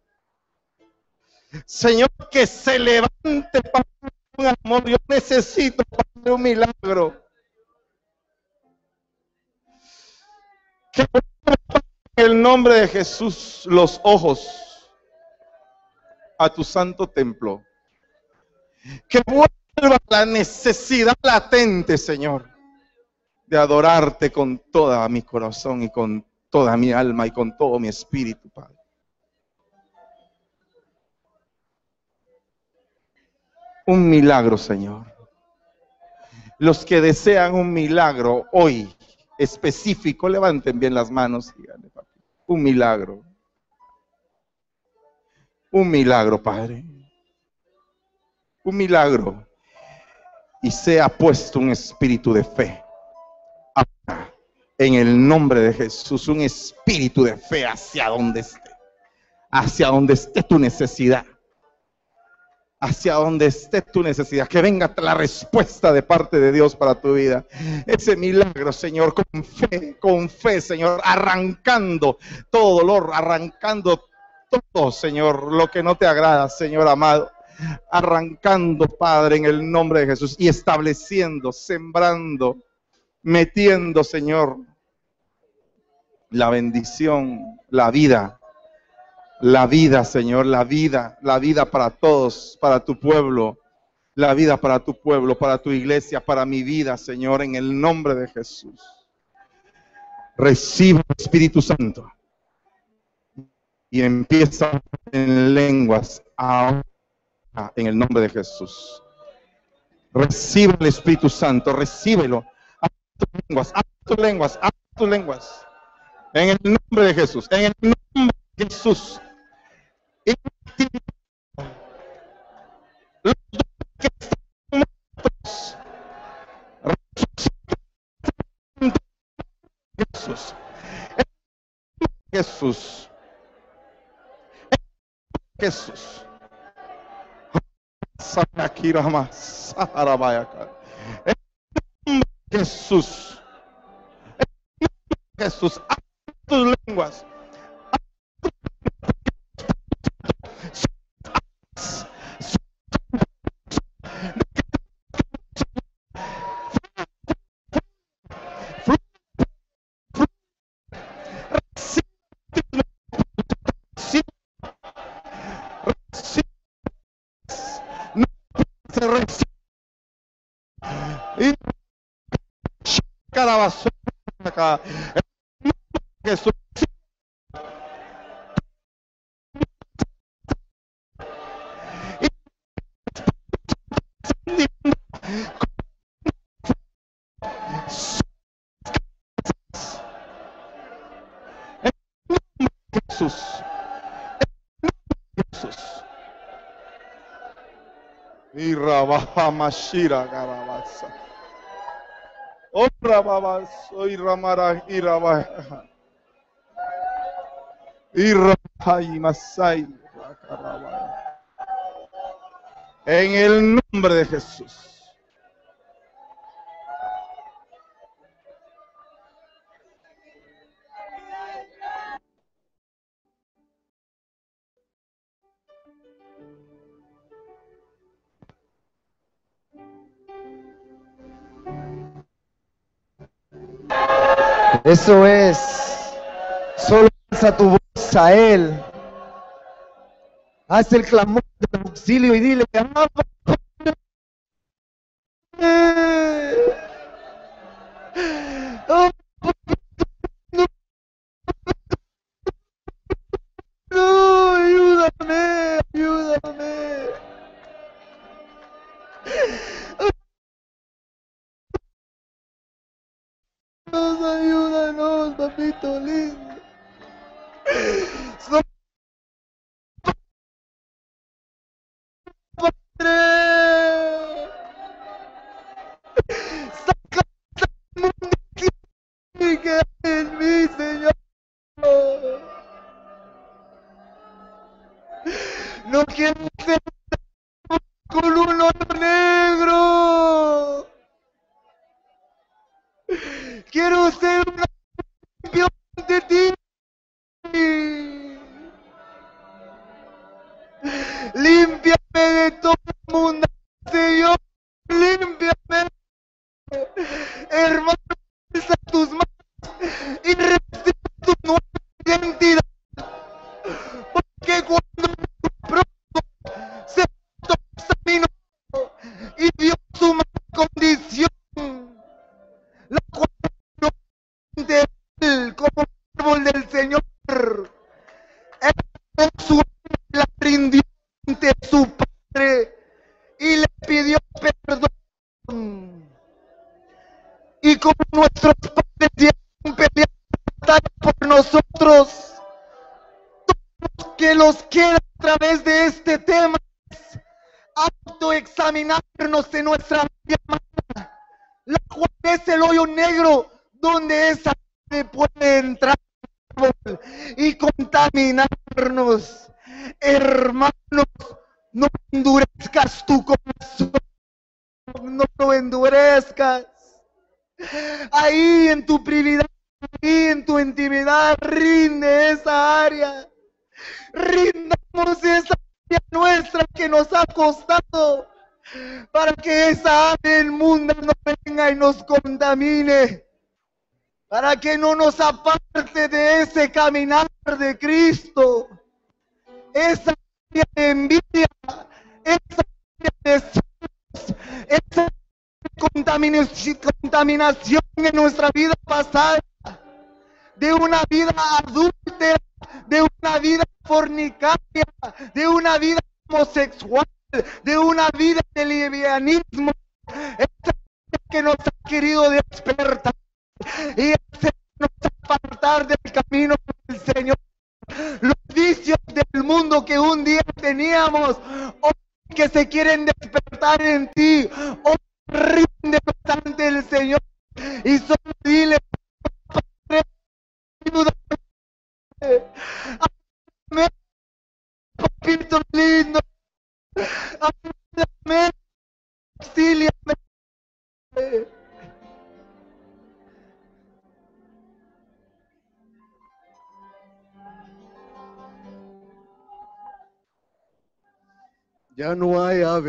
Señor, que se levante, Padre, amor. Yo necesito, un milagro. Que en el nombre de Jesús los ojos a tu santo templo que vuelva la necesidad latente, Señor, de adorarte con toda mi corazón y con toda mi alma y con todo mi espíritu, Padre. Un milagro, Señor. Los que desean un milagro hoy específico, levanten bien las manos. Un milagro. Un milagro, Padre un milagro y sea puesto un espíritu de fe. En el nombre de Jesús, un espíritu de fe hacia donde esté, hacia donde esté tu necesidad. Hacia donde esté tu necesidad, que venga la respuesta de parte de Dios para tu vida. Ese milagro, Señor, con fe, con fe, Señor, arrancando todo dolor, arrancando todo, Señor, lo que no te agrada, Señor amado. Arrancando, Padre, en el nombre de Jesús y estableciendo, sembrando, metiendo, Señor, la bendición, la vida, la vida, Señor, la vida, la vida para todos, para tu pueblo, la vida para tu pueblo, para tu iglesia, para mi vida, Señor, en el nombre de Jesús. Recibe el Espíritu Santo y empieza en lenguas ahora en el nombre de Jesús. Recibe el Espíritu Santo, recíbelo. Tus lenguas, a tus lenguas, tus lenguas. En el nombre de Jesús, en el nombre de Jesús. Jesús. Jesús. Jesús. Jesús. A tus lenguas. Rabaja Mashira Garabasa. Otra babas, soy Ramara Rabaja y Masai. En el nombre de Jesús. Eso es. Solo alza tu voz a Él. Haz el clamor de auxilio y dile, "Abba, de Cristo. Esa envidia, esa de celos, esa contaminación en nuestra vida pasada, de una vida adúltera, de una vida fornicaria, de una vida homosexual,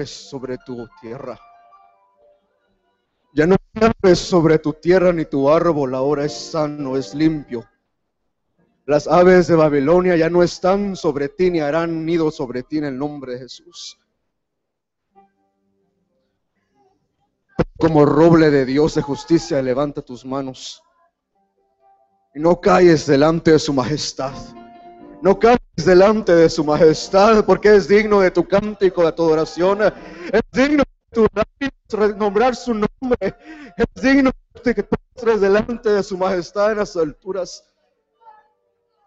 sobre tu tierra. Ya no aves sobre tu tierra ni tu árbol ahora es sano, es limpio. Las aves de Babilonia ya no están sobre ti ni harán nido sobre ti en el nombre de Jesús. Como roble de Dios de justicia, levanta tus manos y no calles delante de su majestad. No calles delante de su majestad, porque es digno de tu cántico, de tu adoración. Es digno de tu nombrar su nombre. Es digno de que estés delante de su majestad en las alturas.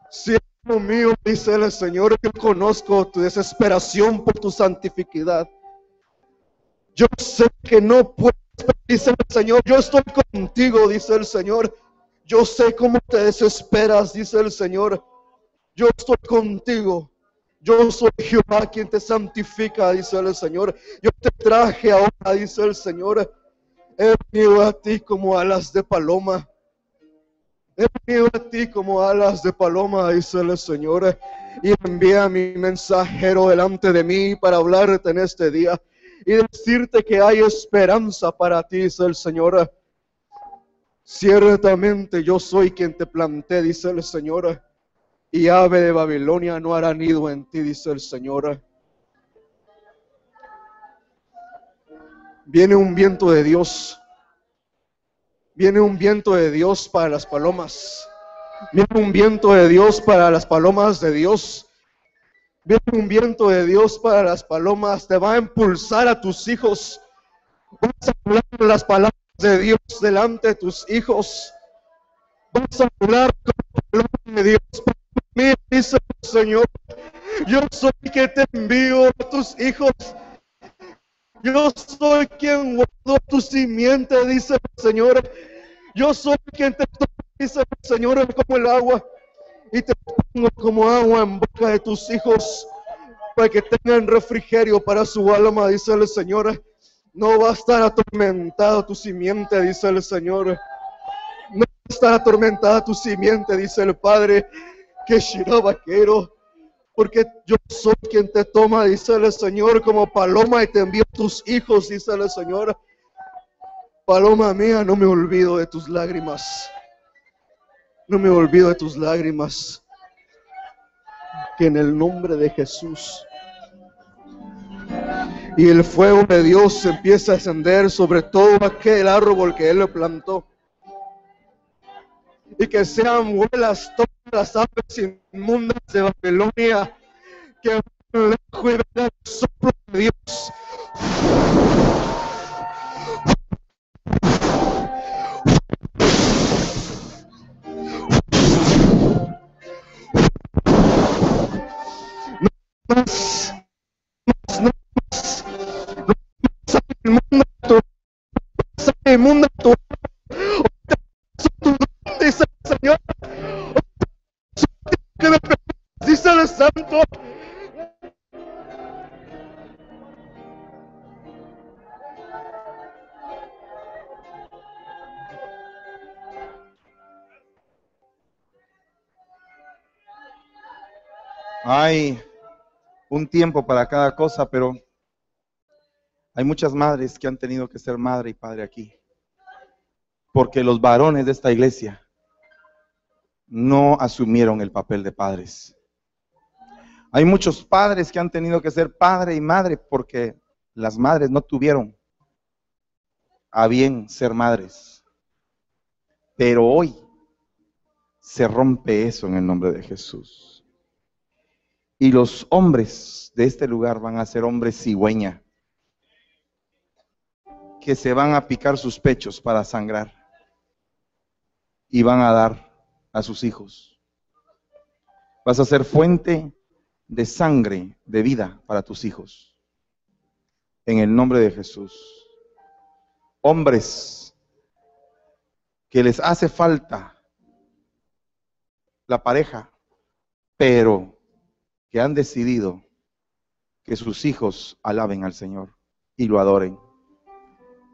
Siervo mío, dice el Señor, yo conozco tu desesperación por tu santificidad. Yo sé que no puedes, dice el Señor, yo estoy contigo, dice el Señor. Yo sé cómo te desesperas, dice el Señor. Yo estoy contigo. Yo soy Jehová quien te santifica, dice el Señor. Yo te traje ahora, dice el Señor. He venido a ti como alas de paloma. He venido a ti como alas de paloma, dice el Señor. Y envía a mi mensajero delante de mí para hablarte en este día y decirte que hay esperanza para ti, dice el Señor. Ciertamente yo soy quien te planté, dice el Señor y ave de Babilonia no hará nido en ti, dice el Señor. Viene un viento de Dios. Viene un viento de Dios para las palomas. Viene un viento de Dios para las palomas de Dios. Viene un viento de Dios para las palomas. Te va a impulsar a tus hijos. Vas a hablar las palabras de Dios delante de tus hijos. Vas a hablar con de Dios Dice el Señor, yo soy quien te envío a tus hijos. Yo soy quien guardo tu simiente, dice el Señor. Yo soy quien te toma, dice el Señor, como el agua. Y te pongo como agua en boca de tus hijos para que tengan refrigerio para su alma, dice el Señor. No va a estar atormentado tu simiente, dice el Señor. No va a estar atormentada tu simiente, dice el Padre que Shira vaquero, porque yo soy quien te toma, dice el Señor, como paloma y te envío tus hijos, dice el Señor. Paloma mía, no me olvido de tus lágrimas. No me olvido de tus lágrimas. Que en el nombre de Jesús y el fuego de Dios empieza a ascender sobre todo aquel árbol que Él plantó. Y que sean vuelas todas las aves inmundas de Babilonia que lejos y el soplo de Dios. No más, más, no más, no más, inmunda tu, inmunda tu, tu Hay un tiempo para cada cosa, pero hay muchas madres que han tenido que ser madre y padre aquí. Porque los varones de esta iglesia no asumieron el papel de padres. Hay muchos padres que han tenido que ser padre y madre porque las madres no tuvieron a bien ser madres. Pero hoy se rompe eso en el nombre de Jesús. Y los hombres de este lugar van a ser hombres cigüeña, que se van a picar sus pechos para sangrar y van a dar a sus hijos. Vas a ser fuente de sangre, de vida para tus hijos. En el nombre de Jesús. Hombres que les hace falta la pareja, pero que han decidido que sus hijos alaben al Señor y lo adoren.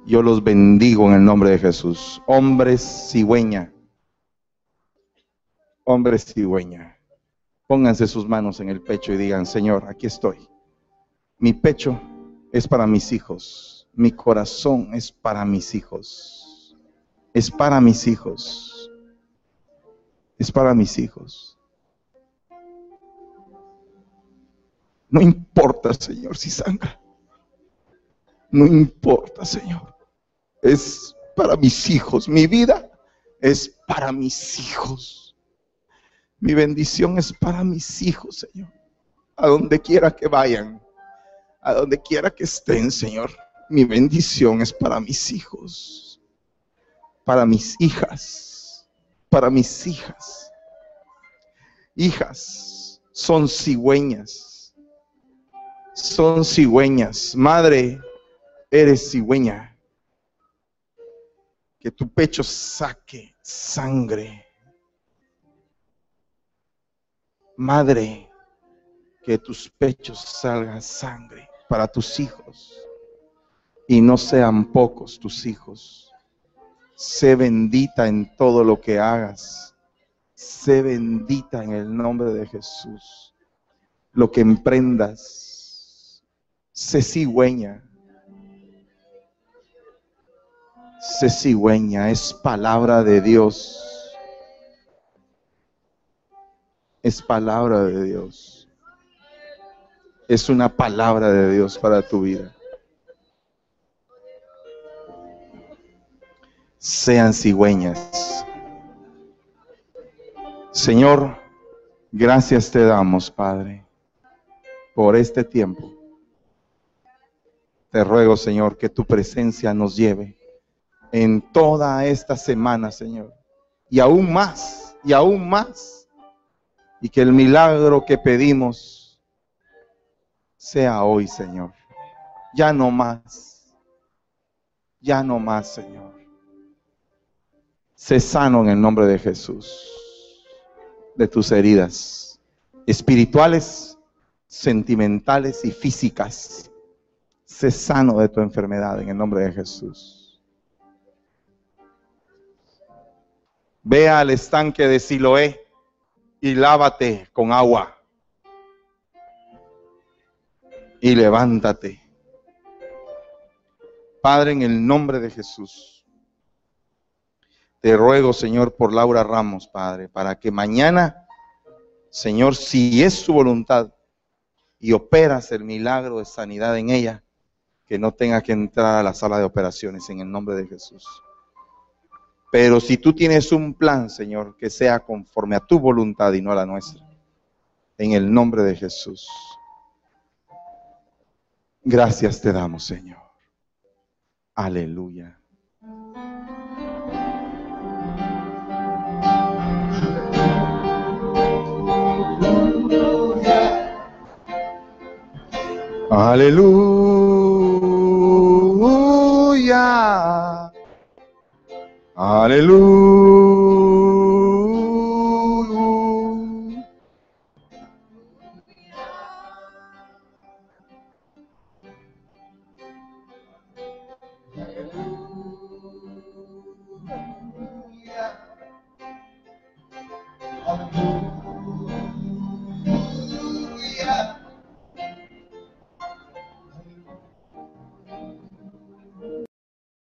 Yo los bendigo en el nombre de Jesús. Hombres cigüeña. Hombres cigüeña. Pónganse sus manos en el pecho y digan, Señor, aquí estoy. Mi pecho es para mis hijos. Mi corazón es para mis hijos. Es para mis hijos. Es para mis hijos. No importa, Señor, si sangra. No importa, Señor. Es para mis hijos. Mi vida es para mis hijos. Mi bendición es para mis hijos, Señor. A donde quiera que vayan, a donde quiera que estén, Señor. Mi bendición es para mis hijos, para mis hijas, para mis hijas. Hijas son cigüeñas son cigüeñas. Madre, eres cigüeña. Que tu pecho saque sangre. Madre, que tus pechos salgan sangre para tus hijos. Y no sean pocos tus hijos. Sé bendita en todo lo que hagas. Sé bendita en el nombre de Jesús. Lo que emprendas se cigüeña. Se cigüeña, es palabra de Dios. Es palabra de Dios. Es una palabra de Dios para tu vida. Sean cigüeñas. Señor, gracias te damos, Padre, por este tiempo. Te ruego, Señor, que tu presencia nos lleve en toda esta semana, Señor. Y aún más, y aún más. Y que el milagro que pedimos sea hoy, Señor. Ya no más. Ya no más, Señor. Sé sano en el nombre de Jesús de tus heridas espirituales, sentimentales y físicas Sé sano de tu enfermedad en el nombre de Jesús. Ve al estanque de Siloé y lávate con agua. Y levántate. Padre, en el nombre de Jesús, te ruego, Señor, por Laura Ramos, Padre, para que mañana, Señor, si es su voluntad y operas el milagro de sanidad en ella, que no tenga que entrar a la sala de operaciones en el nombre de Jesús. Pero si tú tienes un plan, Señor, que sea conforme a tu voluntad y no a la nuestra, en el nombre de Jesús. Gracias te damos, Señor. Aleluya. Aleluya.